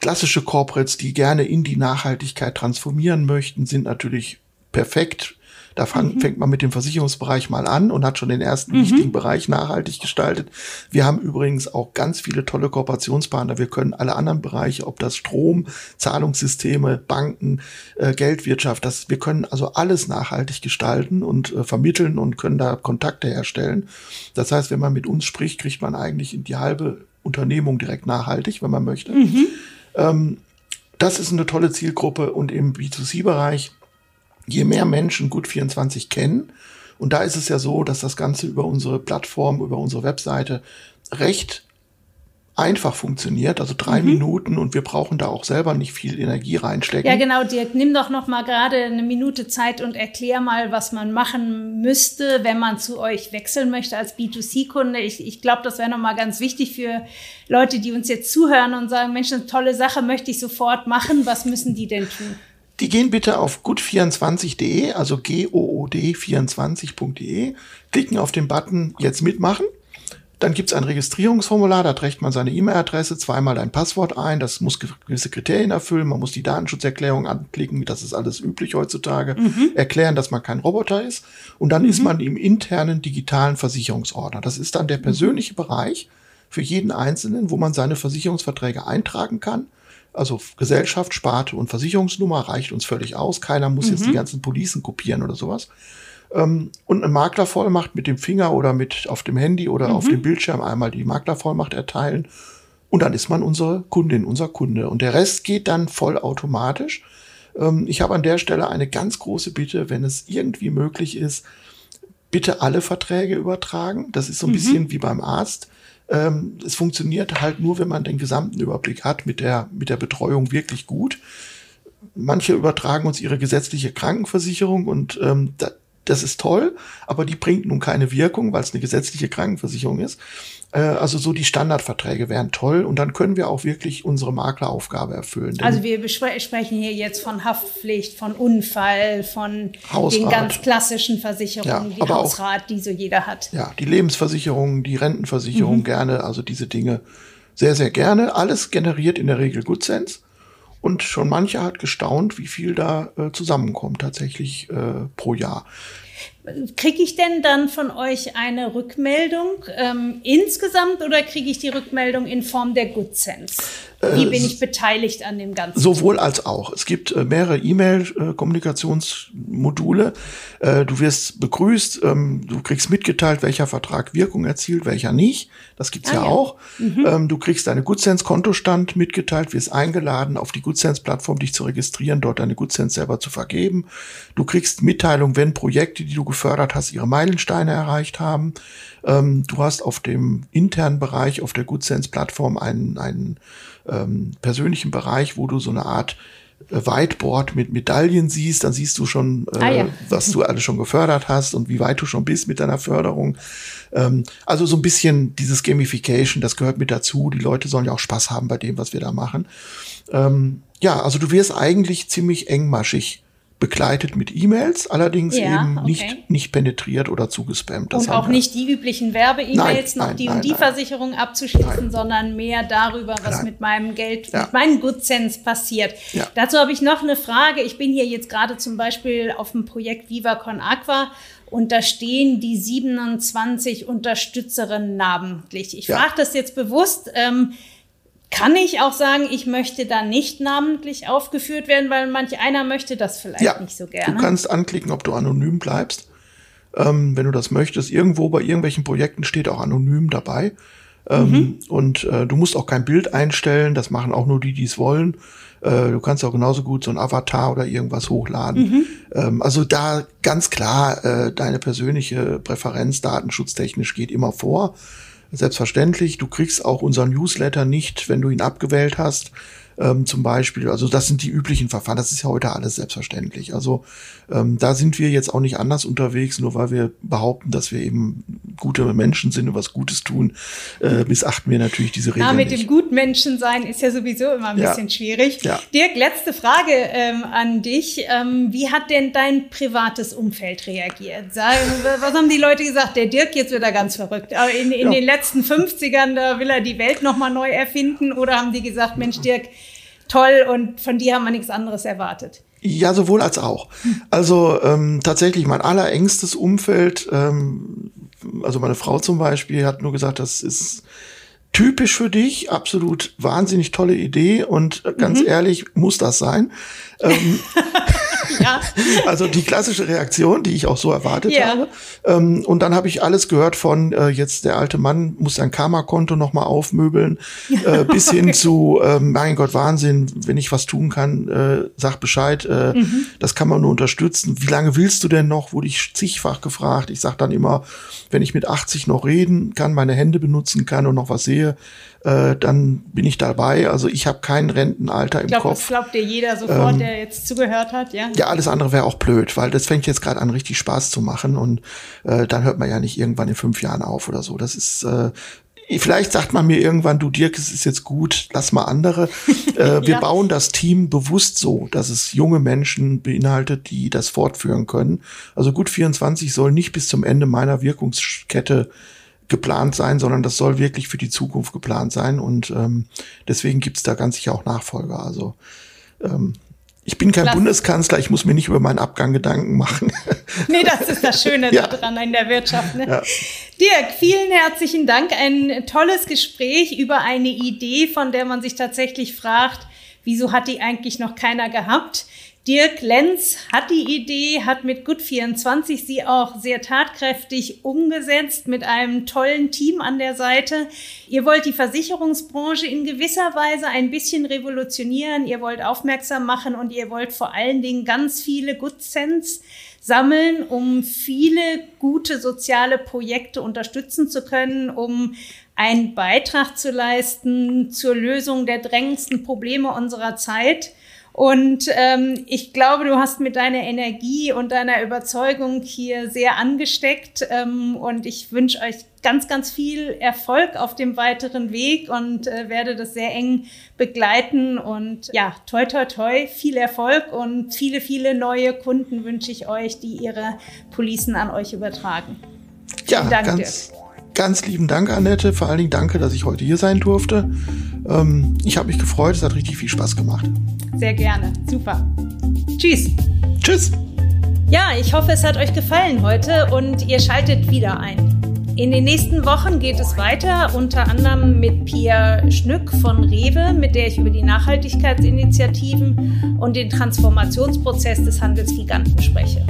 B: klassische Corporates, die gerne in die Nachhaltigkeit transformieren möchten, sind natürlich perfekt da fang, mhm. fängt man mit dem Versicherungsbereich mal an und hat schon den ersten mhm. wichtigen Bereich nachhaltig gestaltet. Wir haben übrigens auch ganz viele tolle Kooperationspartner. Wir können alle anderen Bereiche, ob das Strom, Zahlungssysteme, Banken, äh, Geldwirtschaft, das, wir können also alles nachhaltig gestalten und äh, vermitteln und können da Kontakte herstellen. Das heißt, wenn man mit uns spricht, kriegt man eigentlich in die halbe Unternehmung direkt nachhaltig, wenn man möchte. Mhm. Ähm, das ist eine tolle Zielgruppe und im B2C-Bereich je mehr Menschen Gut 24 kennen, und da ist es ja so, dass das Ganze über unsere Plattform, über unsere Webseite recht einfach funktioniert, also drei mhm. Minuten und wir brauchen da auch selber nicht viel Energie reinstecken.
A: Ja, genau, Dirk, nimm doch noch mal gerade eine Minute Zeit und erklär mal, was man machen müsste, wenn man zu euch wechseln möchte als B2C-Kunde. Ich, ich glaube, das wäre noch mal ganz wichtig für Leute, die uns jetzt zuhören und sagen, Mensch, eine tolle Sache möchte ich sofort machen. Was müssen die denn tun?
B: Die gehen bitte auf gut24.de, also good24.de, klicken auf den Button jetzt mitmachen. Dann gibt's ein Registrierungsformular, da trägt man seine E-Mail-Adresse, zweimal ein Passwort ein, das muss gewisse Kriterien erfüllen, man muss die Datenschutzerklärung anklicken, das ist alles üblich heutzutage, mhm. erklären, dass man kein Roboter ist und dann mhm. ist man im internen digitalen Versicherungsordner. Das ist dann der persönliche mhm. Bereich für jeden Einzelnen, wo man seine Versicherungsverträge eintragen kann also Gesellschaft, Sparte und Versicherungsnummer reicht uns völlig aus. Keiner muss mhm. jetzt die mhm. ganzen Policen kopieren oder sowas. Ähm, und eine Maklervollmacht mit dem Finger oder mit auf dem Handy oder mhm. auf dem Bildschirm einmal die Maklervollmacht erteilen. Und dann ist man unsere Kundin, unser Kunde. Und der Rest geht dann vollautomatisch. Ähm, ich habe an der Stelle eine ganz große Bitte, wenn es irgendwie möglich ist, bitte alle Verträge übertragen. Das ist so ein mhm. bisschen wie beim Arzt. Ähm, es funktioniert halt nur, wenn man den gesamten Überblick hat, mit der, mit der Betreuung wirklich gut. Manche übertragen uns ihre gesetzliche Krankenversicherung und ähm, da, das ist toll, aber die bringt nun keine Wirkung, weil es eine gesetzliche Krankenversicherung ist. Äh, also so die Standardverträge wären toll und dann können wir auch wirklich unsere Makleraufgabe erfüllen.
A: Also wir sprechen hier jetzt von Haftpflicht, von Unfall, von Hausrat. den ganz klassischen Versicherungen, ja, wie Hausrat, auch, die so jeder hat.
B: Ja, die Lebensversicherung, die Rentenversicherung mhm. gerne, also diese Dinge sehr, sehr gerne. Alles generiert in der Regel Good Sense. Und schon mancher hat gestaunt, wie viel da äh, zusammenkommt tatsächlich äh, pro Jahr.
A: Kriege ich denn dann von euch eine Rückmeldung ähm, insgesamt oder kriege ich die Rückmeldung in Form der Good Sense? Wie bin ich beteiligt an dem Ganzen?
B: Sowohl als auch. Es gibt äh, mehrere E-Mail-Kommunikationsmodule. Äh, du wirst begrüßt, ähm, du kriegst mitgeteilt, welcher Vertrag Wirkung erzielt, welcher nicht. Das gibt's ah, ja, ja, auch. Mhm. Ähm, du kriegst deine GoodSense-Kontostand mitgeteilt, wirst eingeladen, auf die GoodSense-Plattform dich zu registrieren, dort deine GoodSense selber zu vergeben. Du kriegst Mitteilung, wenn Projekte, die du gefördert hast, ihre Meilensteine erreicht haben. Ähm, du hast auf dem internen Bereich, auf der GoodSense-Plattform einen, einen ähm, persönlichen Bereich, wo du so eine Art Whiteboard mit Medaillen siehst, dann siehst du schon, äh, ah, ja. was du alles schon gefördert hast und wie weit du schon bist mit deiner Förderung. Ähm, also so ein bisschen dieses Gamification, das gehört mit dazu. Die Leute sollen ja auch Spaß haben bei dem, was wir da machen. Ähm, ja, also du wirst eigentlich ziemlich engmaschig begleitet mit E-Mails, allerdings ja, eben nicht, okay. nicht penetriert oder zugespammt.
A: Das und auch nicht die üblichen Werbe-E-Mails, noch nein, die nein, und die nein. Versicherung abzuschließen, sondern mehr darüber, was mit meinem Geld, ja. mit meinen Good Sense passiert. Ja. Dazu habe ich noch eine Frage. Ich bin hier jetzt gerade zum Beispiel auf dem Projekt Viva Con Aqua und da stehen die 27 Unterstützerinnen namentlich. Ich frage das jetzt bewusst. Ähm, kann ich auch sagen, ich möchte da nicht namentlich aufgeführt werden, weil manch einer möchte das vielleicht ja, nicht so gerne.
B: Du kannst anklicken, ob du anonym bleibst. Ähm, wenn du das möchtest. Irgendwo bei irgendwelchen Projekten steht auch anonym dabei. Ähm, mhm. Und äh, du musst auch kein Bild einstellen, das machen auch nur die, die es wollen. Äh, du kannst auch genauso gut so ein Avatar oder irgendwas hochladen. Mhm. Ähm, also da ganz klar, äh, deine persönliche Präferenz datenschutztechnisch geht immer vor. Selbstverständlich, du kriegst auch unseren Newsletter nicht, wenn du ihn abgewählt hast ähm, zum Beispiel. Also das sind die üblichen Verfahren. Das ist ja heute alles selbstverständlich. Also ähm, da sind wir jetzt auch nicht anders unterwegs, nur weil wir behaupten, dass wir eben gute Menschen sind und was Gutes tun, äh, missachten wir natürlich diese Regeln. Ja,
A: mit
B: nicht.
A: dem Gutmenschen sein ist ja sowieso immer ein ja. bisschen schwierig. Ja. Dirk, letzte Frage ähm, an dich. Ähm, wie hat denn dein privates Umfeld reagiert? Was haben die Leute gesagt? Der Dirk, jetzt wird er ganz verrückt. In, in ja. den letzten 50ern, da will er die Welt nochmal neu erfinden. Oder haben die gesagt, Mensch, Dirk, toll und von dir haben wir nichts anderes erwartet.
B: Ja, sowohl als auch. Also ähm, tatsächlich mein allerengstes Umfeld, ähm, also meine Frau zum Beispiel, hat nur gesagt, das ist typisch für dich, absolut wahnsinnig tolle Idee und äh, ganz mhm. ehrlich, muss das sein. Ähm, ja. Also die klassische Reaktion, die ich auch so erwartet ja. habe. Ähm, und dann habe ich alles gehört von äh, jetzt der alte Mann muss sein Karma-Konto nochmal aufmöbeln, äh, bis hin zu, äh, mein Gott, Wahnsinn, wenn ich was tun kann, äh, sag Bescheid, äh, mhm. das kann man nur unterstützen. Wie lange willst du denn noch? Wurde ich zigfach gefragt. Ich sag dann immer, wenn ich mit 80 noch reden kann, meine Hände benutzen kann und noch was sehe, äh, dann bin ich dabei. Also ich habe kein Rentenalter im
A: glaub,
B: Kopf.
A: Das glaubt dir jeder sofort, ähm, der jetzt zugehört hat, ja?
B: Ja, alles andere wäre auch blöd, weil das fängt jetzt gerade an, richtig Spaß zu machen und äh, dann hört man ja nicht irgendwann in fünf Jahren auf oder so. Das ist äh, Vielleicht sagt man mir irgendwann, du Dirk, es ist jetzt gut, lass mal andere. Äh, wir ja. bauen das Team bewusst so, dass es junge Menschen beinhaltet, die das fortführen können. Also gut 24 soll nicht bis zum Ende meiner Wirkungskette geplant sein, sondern das soll wirklich für die Zukunft geplant sein. Und ähm, deswegen gibt es da ganz sicher auch Nachfolger. Also ähm, ich bin kein Klasse. Bundeskanzler, ich muss mir nicht über meinen Abgang Gedanken machen.
A: Nee, das ist das Schöne ja. daran in der Wirtschaft. Ne? Ja. Dirk, vielen herzlichen Dank. Ein tolles Gespräch über eine Idee, von der man sich tatsächlich fragt, wieso hat die eigentlich noch keiner gehabt? Dirk Lenz hat die Idee, hat mit Gut24 sie auch sehr tatkräftig umgesetzt mit einem tollen Team an der Seite. Ihr wollt die Versicherungsbranche in gewisser Weise ein bisschen revolutionieren. Ihr wollt aufmerksam machen und ihr wollt vor allen Dingen ganz viele Good Sense sammeln, um viele gute soziale Projekte unterstützen zu können, um einen Beitrag zu leisten zur Lösung der drängendsten Probleme unserer Zeit. Und ähm, ich glaube, du hast mit deiner Energie und deiner Überzeugung hier sehr angesteckt. Ähm, und ich wünsche euch ganz, ganz viel Erfolg auf dem weiteren Weg und äh, werde das sehr eng begleiten. Und ja, toi, toi, toi, viel Erfolg und viele, viele neue Kunden wünsche ich euch, die ihre Policen an euch übertragen.
B: Ja, Dank, ganz, Dirk. Ganz lieben Dank, Annette. Vor allen Dingen danke, dass ich heute hier sein durfte. Ähm, ich habe mich gefreut. Es hat richtig viel Spaß gemacht.
A: Sehr gerne. Super. Tschüss.
B: Tschüss.
A: Ja, ich hoffe, es hat euch gefallen heute und ihr schaltet wieder ein. In den nächsten Wochen geht es weiter, unter anderem mit Pia Schnück von Rewe, mit der ich über die Nachhaltigkeitsinitiativen und den Transformationsprozess des Handelsgiganten spreche.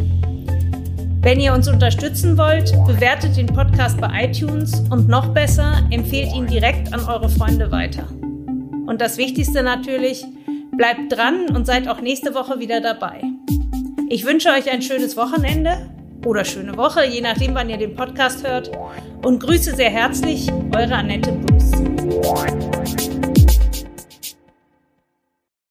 A: Wenn ihr uns unterstützen wollt, bewertet den Podcast bei iTunes und noch besser, empfehlt ihn direkt an eure Freunde weiter. Und das Wichtigste natürlich, bleibt dran und seid auch nächste Woche wieder dabei. Ich wünsche euch ein schönes Wochenende oder schöne Woche, je nachdem, wann ihr den Podcast hört. Und grüße sehr herzlich eure Annette Bruce.